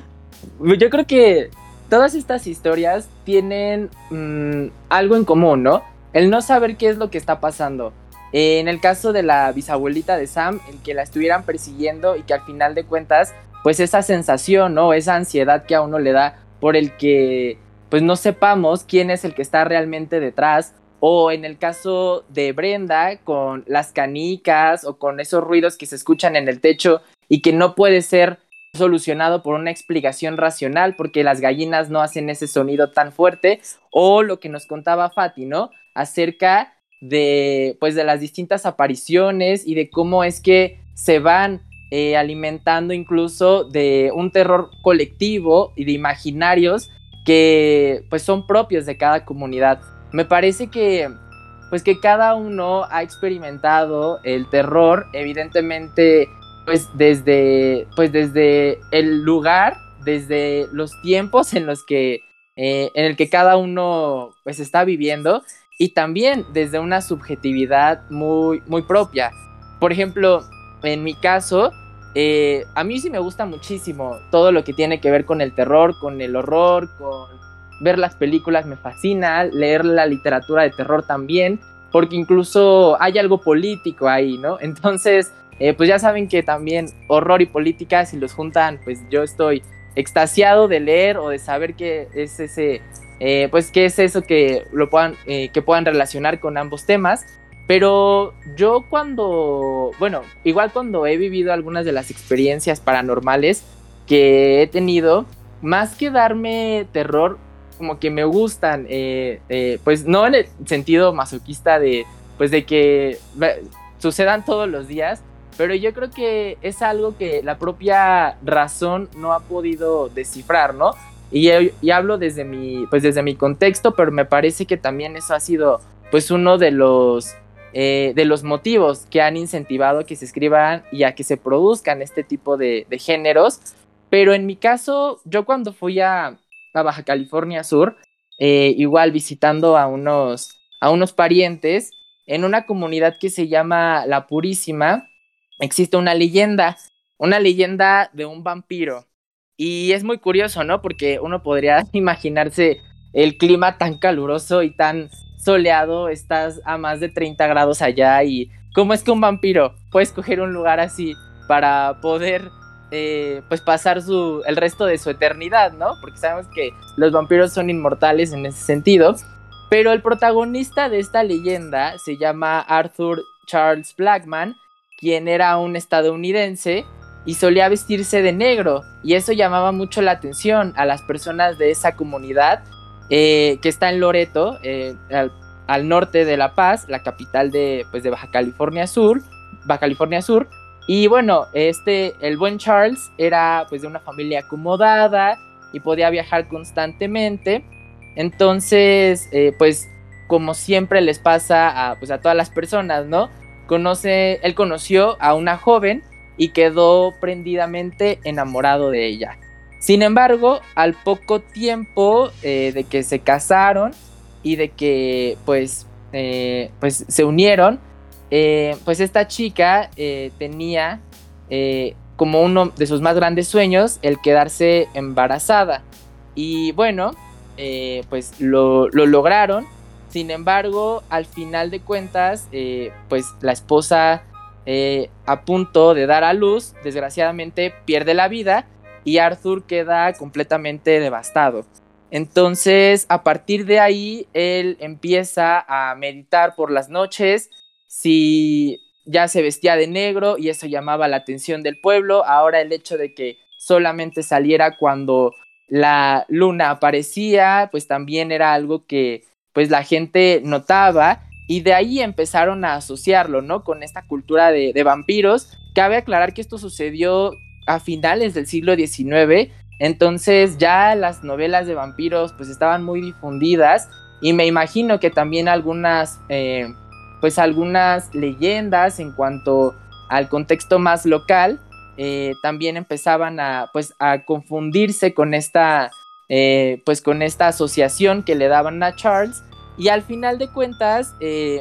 Yo creo que todas estas historias tienen mm, algo en común, ¿no? El no saber qué es lo que está pasando. en el caso de la bisabuelita de Sam, el que la estuvieran persiguiendo y que al final de cuentas, pues esa sensación, ¿no? Esa ansiedad que a uno le da por el que, pues no sepamos quién es el que está realmente detrás o en el caso de Brenda, con las canicas o con esos ruidos que se escuchan en el techo y que no puede ser solucionado por una explicación racional porque las gallinas no hacen ese sonido tan fuerte o lo que nos contaba Fati, ¿no? Acerca de pues de las distintas apariciones y de cómo es que se van eh, alimentando incluso de un terror colectivo y de imaginarios que pues son propios de cada comunidad me parece que pues que cada uno ha experimentado el terror, evidentemente, pues desde, pues desde el lugar, desde los tiempos en los que, eh, en el que cada uno pues está viviendo y también desde una subjetividad muy, muy propia. Por ejemplo, en mi caso, eh, a mí sí me gusta muchísimo todo lo que tiene que ver con el terror, con el horror, con ver las películas me fascina, leer la literatura de terror también, porque incluso hay algo político ahí, ¿no? Entonces, eh, pues ya saben que también horror y política, si los juntan, pues yo estoy extasiado de leer o de saber qué es ese, eh, pues qué es eso que lo puedan, que puedan relacionar con ambos temas. Pero yo cuando, bueno, igual cuando he vivido algunas de las experiencias paranormales que he tenido, más que darme terror, como que me gustan, eh, pues no en el sentido masoquista de, pues de que sucedan todos los días, pero yo creo que es algo que la propia razón no ha podido descifrar, ¿no? Y, y, hablo desde mi, pues desde mi contexto, pero me parece que también eso ha sido pues uno de los, eh, de los motivos que han incentivado a que se escriban y a que se produzcan este tipo de, géneros. Pero en mi caso, yo cuando fui a, a Baja California Sur, eh, igual visitando a unos, a unos parientes, en una comunidad que se llama La Purísima, existe una leyenda, una leyenda de un vampiro. Y es muy curioso, ¿no? Porque uno podría imaginarse el clima tan caluroso y tan soleado, estás a más de 30 grados allá y ¿cómo es que un vampiro puede escoger un lugar así para poder eh, pues pasar su, el resto de su eternidad, ¿no? Porque sabemos que los vampiros son inmortales en ese sentido. Pero el protagonista de esta leyenda se llama Arthur Charles Blackman quien era un estadounidense y solía vestirse de negro y eso llamaba mucho la atención a las personas de esa comunidad eh, que está en Loreto, eh, al, norte de La Paz, la capital de, pues, de Baja California Sur, Baja California Sur. Y bueno, este, el buen Charles era pues de una familia acomodada y podía viajar constantemente. Entonces, eh, pues como siempre les pasa a, pues, a todas las personas, ¿no? conoce, él conoció a una joven y quedó prendidamente enamorado de ella. Sin embargo, al poco tiempo eh, de que se casaron y de que pues, eh, pues se unieron, eh, pues esta chica tenía como uno de sus más grandes sueños el quedarse embarazada. Y bueno, pues lo, lo lograron sin embargo, al final de cuentas, pues la esposa a punto de dar a luz, desgraciadamente pierde la vida y Arthur queda completamente devastado. Entonces, a partir de ahí, él empieza a meditar por las noches, si ya se vestía de negro y eso llamaba la atención del pueblo, ahora el hecho de que solamente saliera cuando la luna aparecía, pues también era algo que pues la gente notaba y de ahí empezaron a asociarlo, ¿no? Con esta cultura de, vampiros. Cabe aclarar que esto sucedió a finales del siglo XIX, entonces ya las novelas de vampiros pues estaban muy difundidas y me imagino que también algunas, eh, pues algunas leyendas en cuanto al contexto más local eh, también empezaban a, pues, a confundirse con esta, eh, pues, con esta asociación que le daban a Charles. Y al final de cuentas,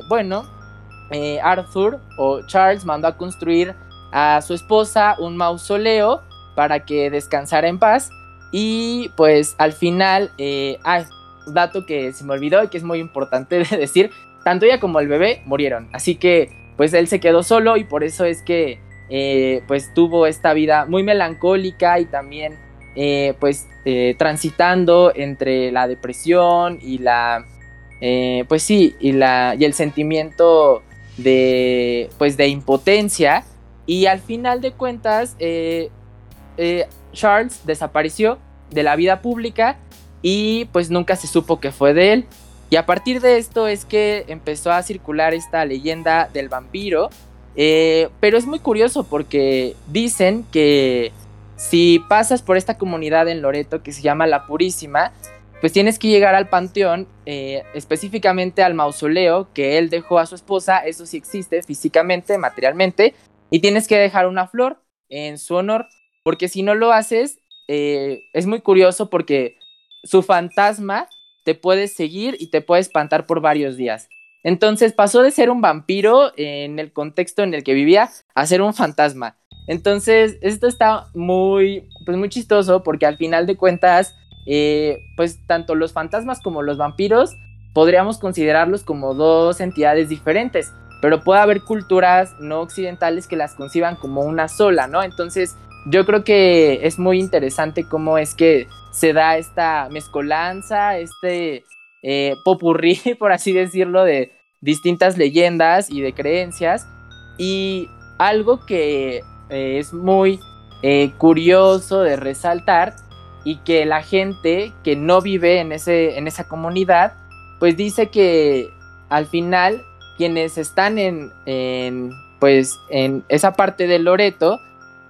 bueno, Arthur o Charles mandó a construir a su esposa un mausoleo para que descansara en paz. Y pues al final, eh, ah, dato que se me olvidó y que es muy importante de decir, tanto ella como el bebé murieron. Así que pues él se quedó solo y por eso es que eh, pues tuvo esta vida muy melancólica y también pues transitando entre la depresión y la eh, pues sí, y, la, y el sentimiento de, pues de impotencia. Y al final de cuentas, eh, eh, Charles desapareció de la vida pública y pues nunca se supo que fue de él. Y a partir de esto es que empezó a circular esta leyenda del vampiro. pero es muy curioso porque dicen que si pasas por esta comunidad en Loreto que se llama La Purísima, pues tienes que llegar al panteón, eh, específicamente al mausoleo que él dejó a su esposa, eso sí existe físicamente, materialmente, y tienes que dejar una flor en su honor, porque si no lo haces, eh, es muy curioso porque su fantasma te puede seguir y te puede espantar por varios días. Entonces pasó de ser un vampiro en el contexto en el que vivía a ser un fantasma. Entonces esto está muy, pues muy chistoso porque al final de cuentas eh, pues tanto los fantasmas como los vampiros podríamos considerarlos como dos entidades diferentes. Pero puede haber culturas no occidentales que las conciban como una sola, ¿no? Entonces, yo creo que es muy interesante cómo es que se da esta mezcolanza, este eh, popurrí, por así decirlo, de distintas leyendas y de creencias. Y algo que eh, es muy eh, curioso de resaltar y que la gente que no vive en, ese, en esa comunidad, pues dice que al final quienes están en, pues, en esa parte de Loreto,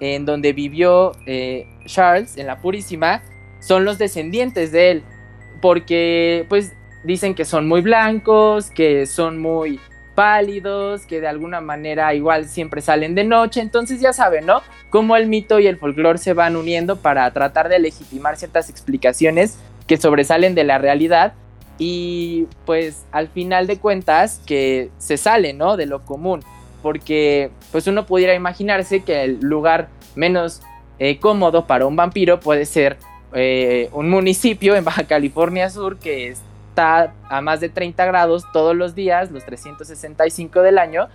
en donde vivió eh, Charles, en la Purísima, son los descendientes de él, porque pues dicen que son muy blancos, que son muy pálidos, que de alguna manera igual siempre salen de noche, entonces ya saben, ¿no? Cómo el mito y el folclore se van uniendo para tratar de legitimar ciertas explicaciones que sobresalen de la realidad y pues al final de cuentas que se sale, ¿no? De lo común, porque pues uno pudiera imaginarse que el lugar menos eh, cómodo para un vampiro puede ser eh, un municipio en Baja California Sur que está a más de 30 grados todos los días, los 365 del año,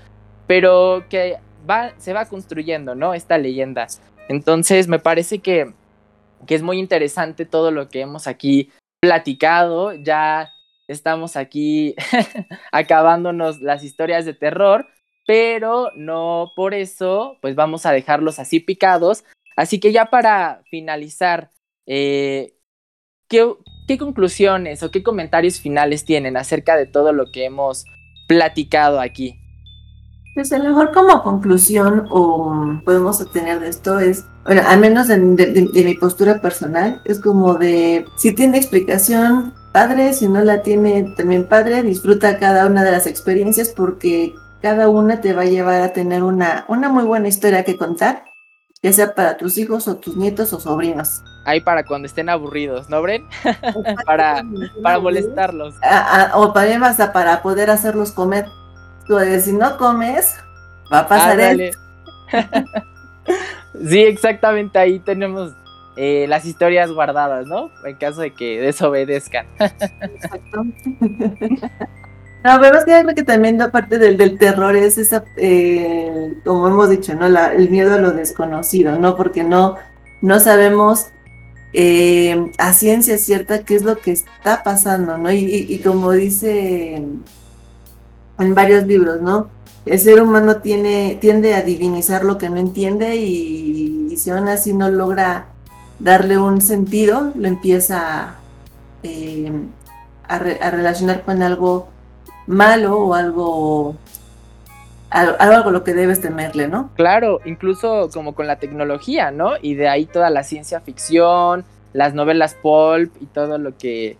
pero que va, se va construyendo, ¿no? Esta leyenda. Entonces me parece que, que es muy interesante todo lo que hemos aquí platicado, ya estamos aquí acabándonos las historias de terror, pero no por eso, pues vamos a dejarlos así picados. Así que ya para finalizar, eh, ¿qué, ¿qué conclusiones o qué comentarios finales tienen acerca de todo lo que hemos platicado aquí? Pues a lo mejor como conclusión o podemos obtener de esto es, bueno, al menos de, de, de, mi postura personal, es como de, si tiene explicación, padre, si no la tiene también padre, disfruta cada una de las experiencias porque cada una te va a llevar a tener una, una muy buena historia que contar, ya sea para tus hijos o tus nietos o sobrinos. Ahí para cuando estén aburridos, ¿no, Bren? para, para molestarlos. O para poder hacerlos comer. Tú si no comes, va a pasar ah, él. sí, exactamente ahí tenemos eh, las historias guardadas, ¿no? En caso de que desobedezcan. Exacto. No, pero es que creo que también la parte del, del terror es esa, eh, como hemos dicho, ¿no? La, el miedo a lo desconocido, ¿no? Porque no, no sabemos eh, a ciencia cierta qué es lo que está pasando, ¿no? Y, y, y, como dice en varios libros, ¿no? El ser humano tiene, tiende a divinizar lo que no entiende y, si aún así no logra darle un sentido, lo empieza eh, a relacionar con algo malo o algo algo, algo lo que debes temerle, ¿no? Claro, incluso como con la tecnología, ¿no? Y de ahí toda la ciencia ficción, las novelas pulp y todo lo que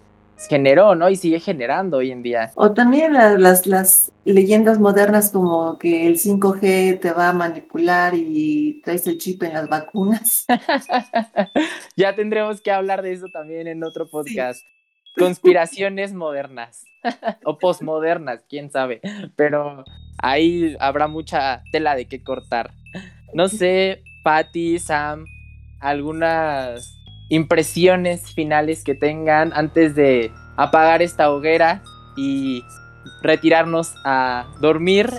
generó, ¿no? Y sigue generando hoy en día. O también las, las, leyendas modernas como que el 5G te va a manipular y traes el chip en las vacunas. ya tendremos que hablar de eso también en otro podcast. Sí. Conspiraciones modernas o posmodernas, quién sabe. Pero ahí habrá mucha tela de qué cortar. No sé, Patty, Sam, algunas impresiones finales que tengan antes de apagar esta hoguera y retirarnos a dormir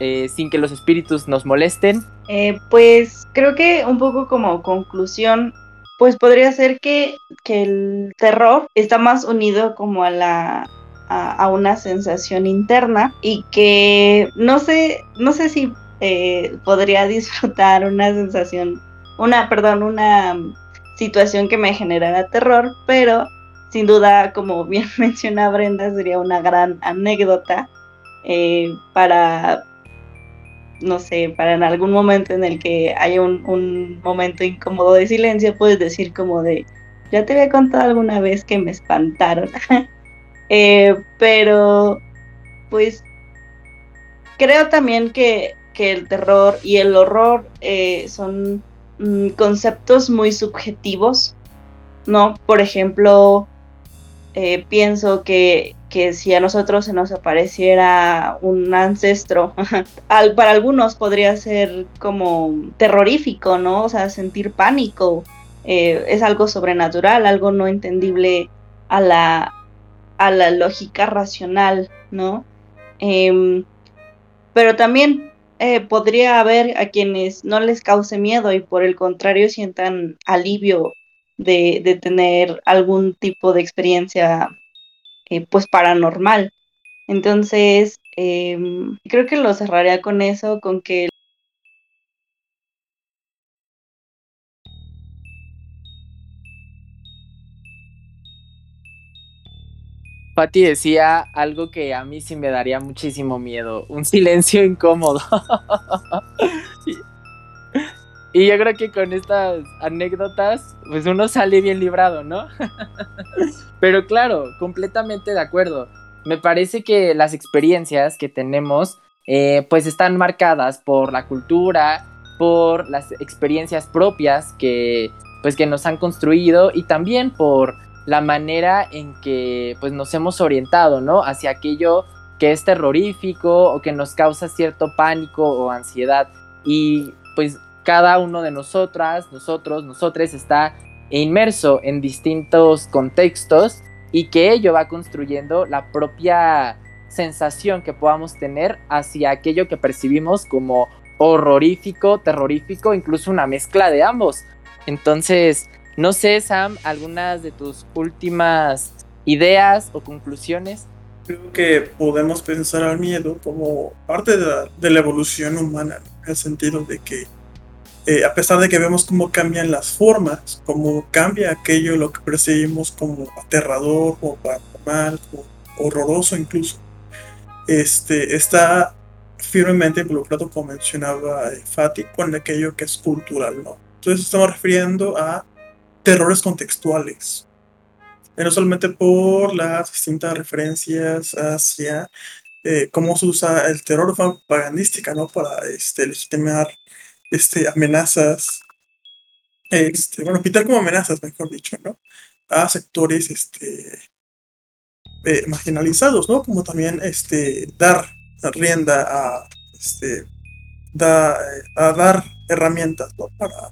eh, sin que los espíritus nos molesten. Eh, pues creo que un poco como conclusión pues podría ser que, que el terror está más unido como a la a, una sensación interna y que no sé, no sé si eh, podría disfrutar una sensación, una, perdón, una situación que me generara terror, pero sin duda, como bien menciona Brenda, sería una gran anécdota eh, para no sé, para en algún momento en el que haya un, un, momento incómodo de silencio, puedes decir como de, ya te había contado alguna vez que me espantaron. eh, pero, pues, creo también que, que, el terror y el horror eh, son mm, conceptos muy subjetivos, ¿no? Por ejemplo, eh, pienso que, que, si a nosotros se nos apareciera un ancestro, para algunos podría ser como terrorífico, ¿no? O sea, sentir pánico. Eh, es algo sobrenatural, algo no entendible a la, a la lógica racional, ¿no? Eh, pero también eh, podría haber a quienes no les cause miedo y por el contrario sientan alivio de, de tener algún tipo de experiencia eh, pues paranormal. Entonces, em, creo que lo cerraría con eso, con que Patti decía algo que a mí sí me daría muchísimo miedo, un silencio incómodo. y, yo creo que con estas anécdotas, pues uno sale bien librado, ¿no? Pero claro, completamente de acuerdo. Me parece que las experiencias que tenemos, eh, pues están marcadas por la cultura, por las experiencias propias que, pues, que nos han construido y también por la manera en que pues nos hemos orientado, ¿no? Hacia aquello que es terrorífico o que nos causa cierto pánico o ansiedad. Y pues cada uno de nosotras, nosotros, nosotres está inmerso en distintos contextos y que ello va construyendo la propia sensación que podamos tener hacia aquello que percibimos como horrorífico, terrorífico, incluso una mezcla de ambos. Entonces, no sé, Sam, algunas de tus últimas ideas o conclusiones. Creo que podemos pensar al miedo como parte de la, evolución humana, en el sentido de que eh, a pesar de que vemos cómo cambian las formas, cómo cambia aquello lo que percibimos como aterrador o paranormal o horroroso incluso, este, está firmemente involucrado, como mencionaba eh, Fati, con aquello que es cultural, ¿no? Entonces estamos refiriendo a terrores contextuales. Y no solamente por las distintas referencias hacia eh, cómo se usa el terror propagandística, ¿no? Para este, legitimar este, amenazas, este, bueno, pintar como amenazas, mejor dicho, ¿no? A sectores este, eh, marginalizados, ¿no? Como también este, dar rienda a, este, da, a dar herramientas, ¿no? Para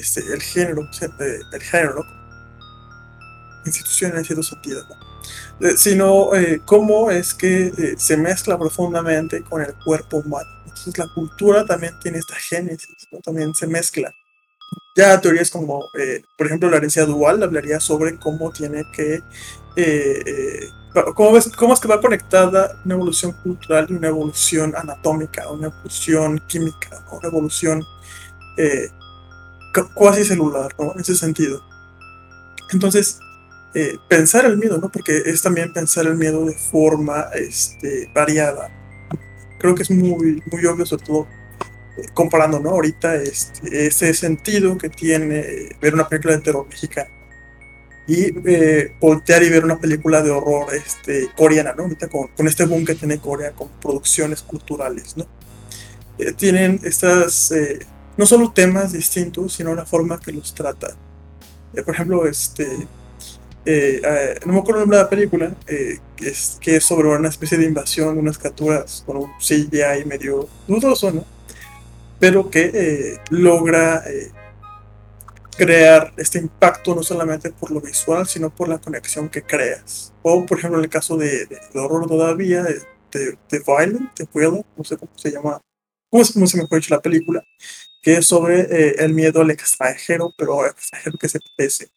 este, el género, del género, instituciones en cierto sentido, ¿no? Eh, sino eh, cómo es que eh, se mezcla profundamente con el cuerpo humano. Entonces la cultura también tiene esta génesis, también se mezcla. Ya teorías como, por ejemplo, la herencia dual hablaría sobre cómo tiene que, cómo, es, cómo es que va conectada una evolución cultural y una evolución anatómica, una evolución química, una evolución cuasi celular, ¿no? En ese sentido. Entonces, eh, pensar el miedo, ¿no? Porque es también pensar el miedo de forma este, variada. Creo que es muy, muy obvio, sobre todo eh, comparando, ¿no? Ahorita este, ese sentido que tiene ver una película de terror mexicana y eh, voltear y ver una película de horror este, coreana, ¿no? Ahorita con, con este boom que tiene Corea con producciones culturales, ¿no? tienen estas no solo temas distintos, sino la forma que los trata. Eh, por ejemplo, este, eh, eh, no me acuerdo el nombre de la película, que, es, que es sobre una especie de invasión de unas criaturas con un CGI medio dudoso, ¿no? Pero que logra crear este impacto no solamente por lo visual, sino por la conexión que creas. O, por ejemplo, en el caso de, horror todavía, de, de, de Violent, de no sé cómo se llama, cómo se me fue hecho la película, que es sobre eh, el miedo al extranjero, pero al extranjero que se pese.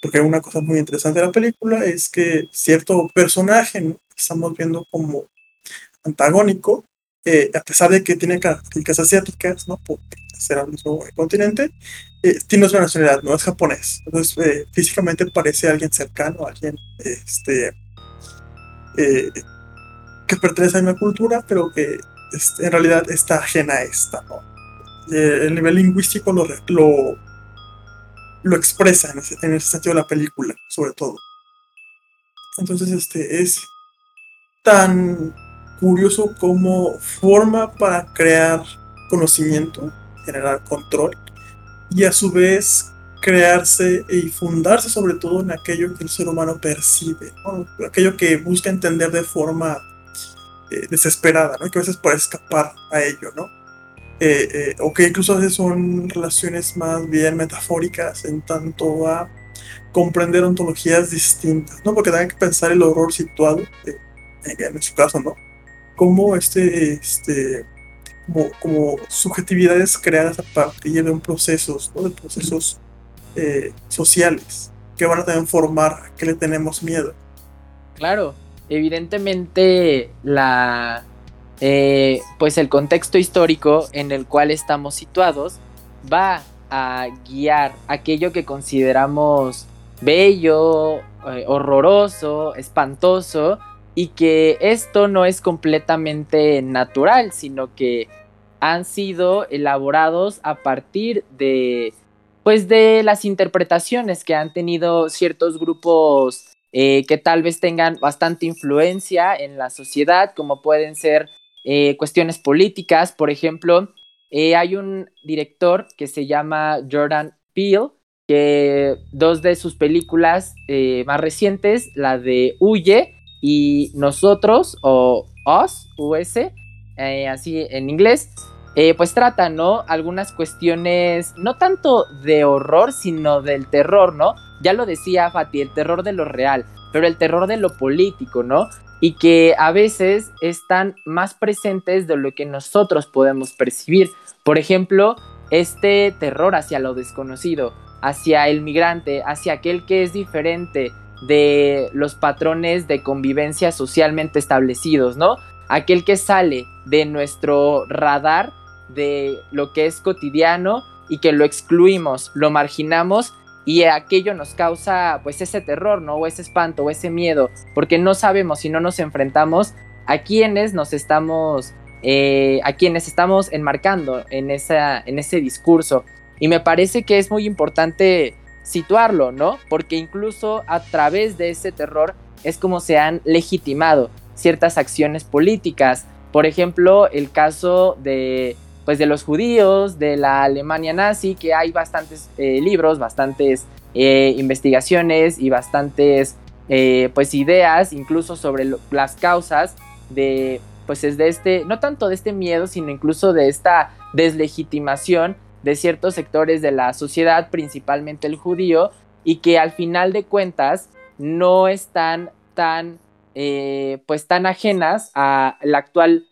Porque una cosa muy interesante de la película es que cierto personaje que estamos viendo como antagónico, eh, a pesar de que tiene características asiáticas, ¿no? por ser al mismo continente, eh, tiene otra nacionalidad, no es japonés. Entonces, físicamente parece alguien cercano, alguien este, que pertenece a una cultura, pero que este, en realidad está ajena a esta. ¿no? Eh, el nivel lingüístico lo, lo, lo expresa en ese, en ese, sentido la película, sobre todo. Entonces, este es tan curioso como forma para crear conocimiento, generar control y a su vez crearse y fundarse sobre todo en aquello que el ser humano percibe, aquello que busca entender de forma eh, desesperada, ¿no? que a veces puede escapar a ello, ¿no? Eh, eh, o que incluso a son relaciones más bien metafóricas en tanto a comprender ontologías distintas, ¿no? Porque también hay que pensar el horror situado, eh, en su caso, ¿no? como este, este como, subjetividades creadas a partir de procesos, de procesos sociales que van a también formar a qué le tenemos miedo. Claro, evidentemente la eh, pues el contexto histórico en el cual estamos situados va a guiar aquello que consideramos bello, eh, horroroso, espantoso, y que esto no es completamente natural, sino que han sido elaborados a partir de pues de las interpretaciones que han tenido ciertos grupos eh, que tal vez tengan bastante influencia en la sociedad, como pueden ser eh, cuestiones políticas. Por ejemplo, eh, hay un director que se llama Jordan Peele, que dos de sus películas más recientes, la de Huye y Nosotros o Us, US, así en inglés, eh, pues trata, ¿no? Algunas cuestiones, no tanto de horror, sino del terror, ¿no? Ya lo decía Fati, el terror de lo real, pero el terror de lo político, ¿no? Y que a veces están más presentes de lo que nosotros podemos percibir. Por ejemplo, este terror hacia lo desconocido, hacia el migrante, hacia aquel que es diferente de los patrones de convivencia socialmente establecidos, ¿no? Aquel que sale de nuestro radar de lo que es cotidiano y que lo excluimos, lo marginamos y aquello nos causa pues ese terror, ¿no? O ese espanto o ese miedo, porque no sabemos si no nos enfrentamos a quienes nos estamos, eh, a quienes estamos enmarcando en, esa, en ese discurso. Y me parece que es muy importante situarlo, ¿no? Porque incluso a través de ese terror es como se han legitimado ciertas acciones políticas. Por ejemplo, el caso de pues de los judíos, de la Alemania nazi, que hay bastantes eh, libros, bastantes eh, investigaciones y bastantes eh, pues ideas, incluso sobre las causas de pues es de este, no tanto de este miedo, sino incluso de esta deslegitimación de ciertos sectores de la sociedad, principalmente el judío, y que al final de cuentas no están tan, pues tan ajenas a la actual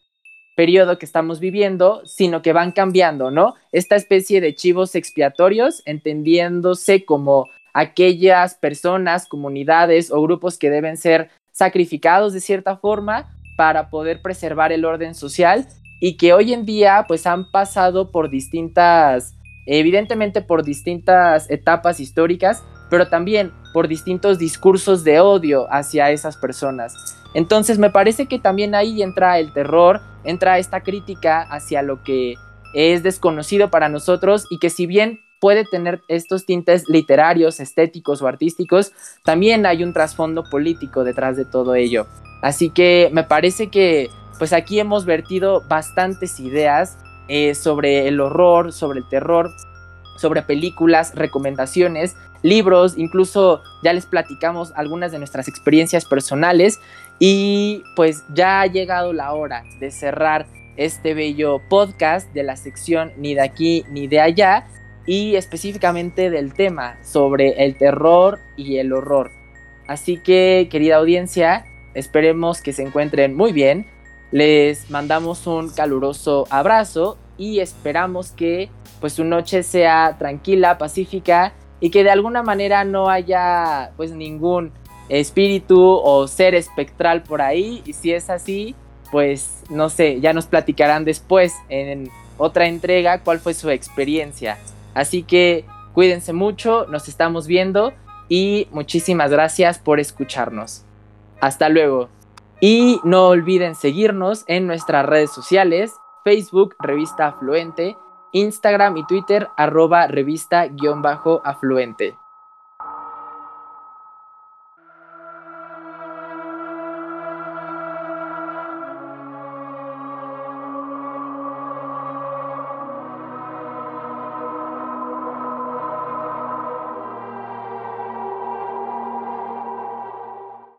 periodo que estamos viviendo, sino que van cambiando, ¿no? Esta especie de chivos expiatorios, entendiéndose como aquellas personas, comunidades o grupos que deben ser sacrificados de cierta forma para poder preservar el orden social y que hoy en día pues han pasado por distintas, evidentemente por distintas etapas históricas, pero también por distintos discursos de odio hacia esas personas. Entonces me parece que también ahí entra el terror, entra esta crítica hacia lo que es desconocido para nosotros y que si bien puede tener estos tintes literarios, estéticos o artísticos, también hay un trasfondo político detrás de todo ello. Así que me parece que pues aquí hemos vertido bastantes ideas eh, sobre el horror, sobre el terror, sobre películas, recomendaciones, libros, incluso ya les platicamos algunas de nuestras experiencias personales y pues ya ha llegado la hora de cerrar este bello podcast de la sección ni de aquí ni de allá y específicamente del tema sobre el terror y el horror. Así que querida audiencia, esperemos que se encuentren muy bien. Les mandamos un caluroso abrazo y esperamos que pues su noche sea tranquila, pacífica y que de alguna manera no haya pues ningún espíritu o ser espectral por ahí. Y si es así, pues no sé, ya nos platicarán después en otra entrega cuál fue su experiencia. Así que cuídense mucho, nos estamos viendo y muchísimas gracias por escucharnos. Hasta luego. Y no olviden seguirnos en nuestras redes sociales, Facebook, Revista Afluente, Instagram y Twitter, arroba revista-afluente.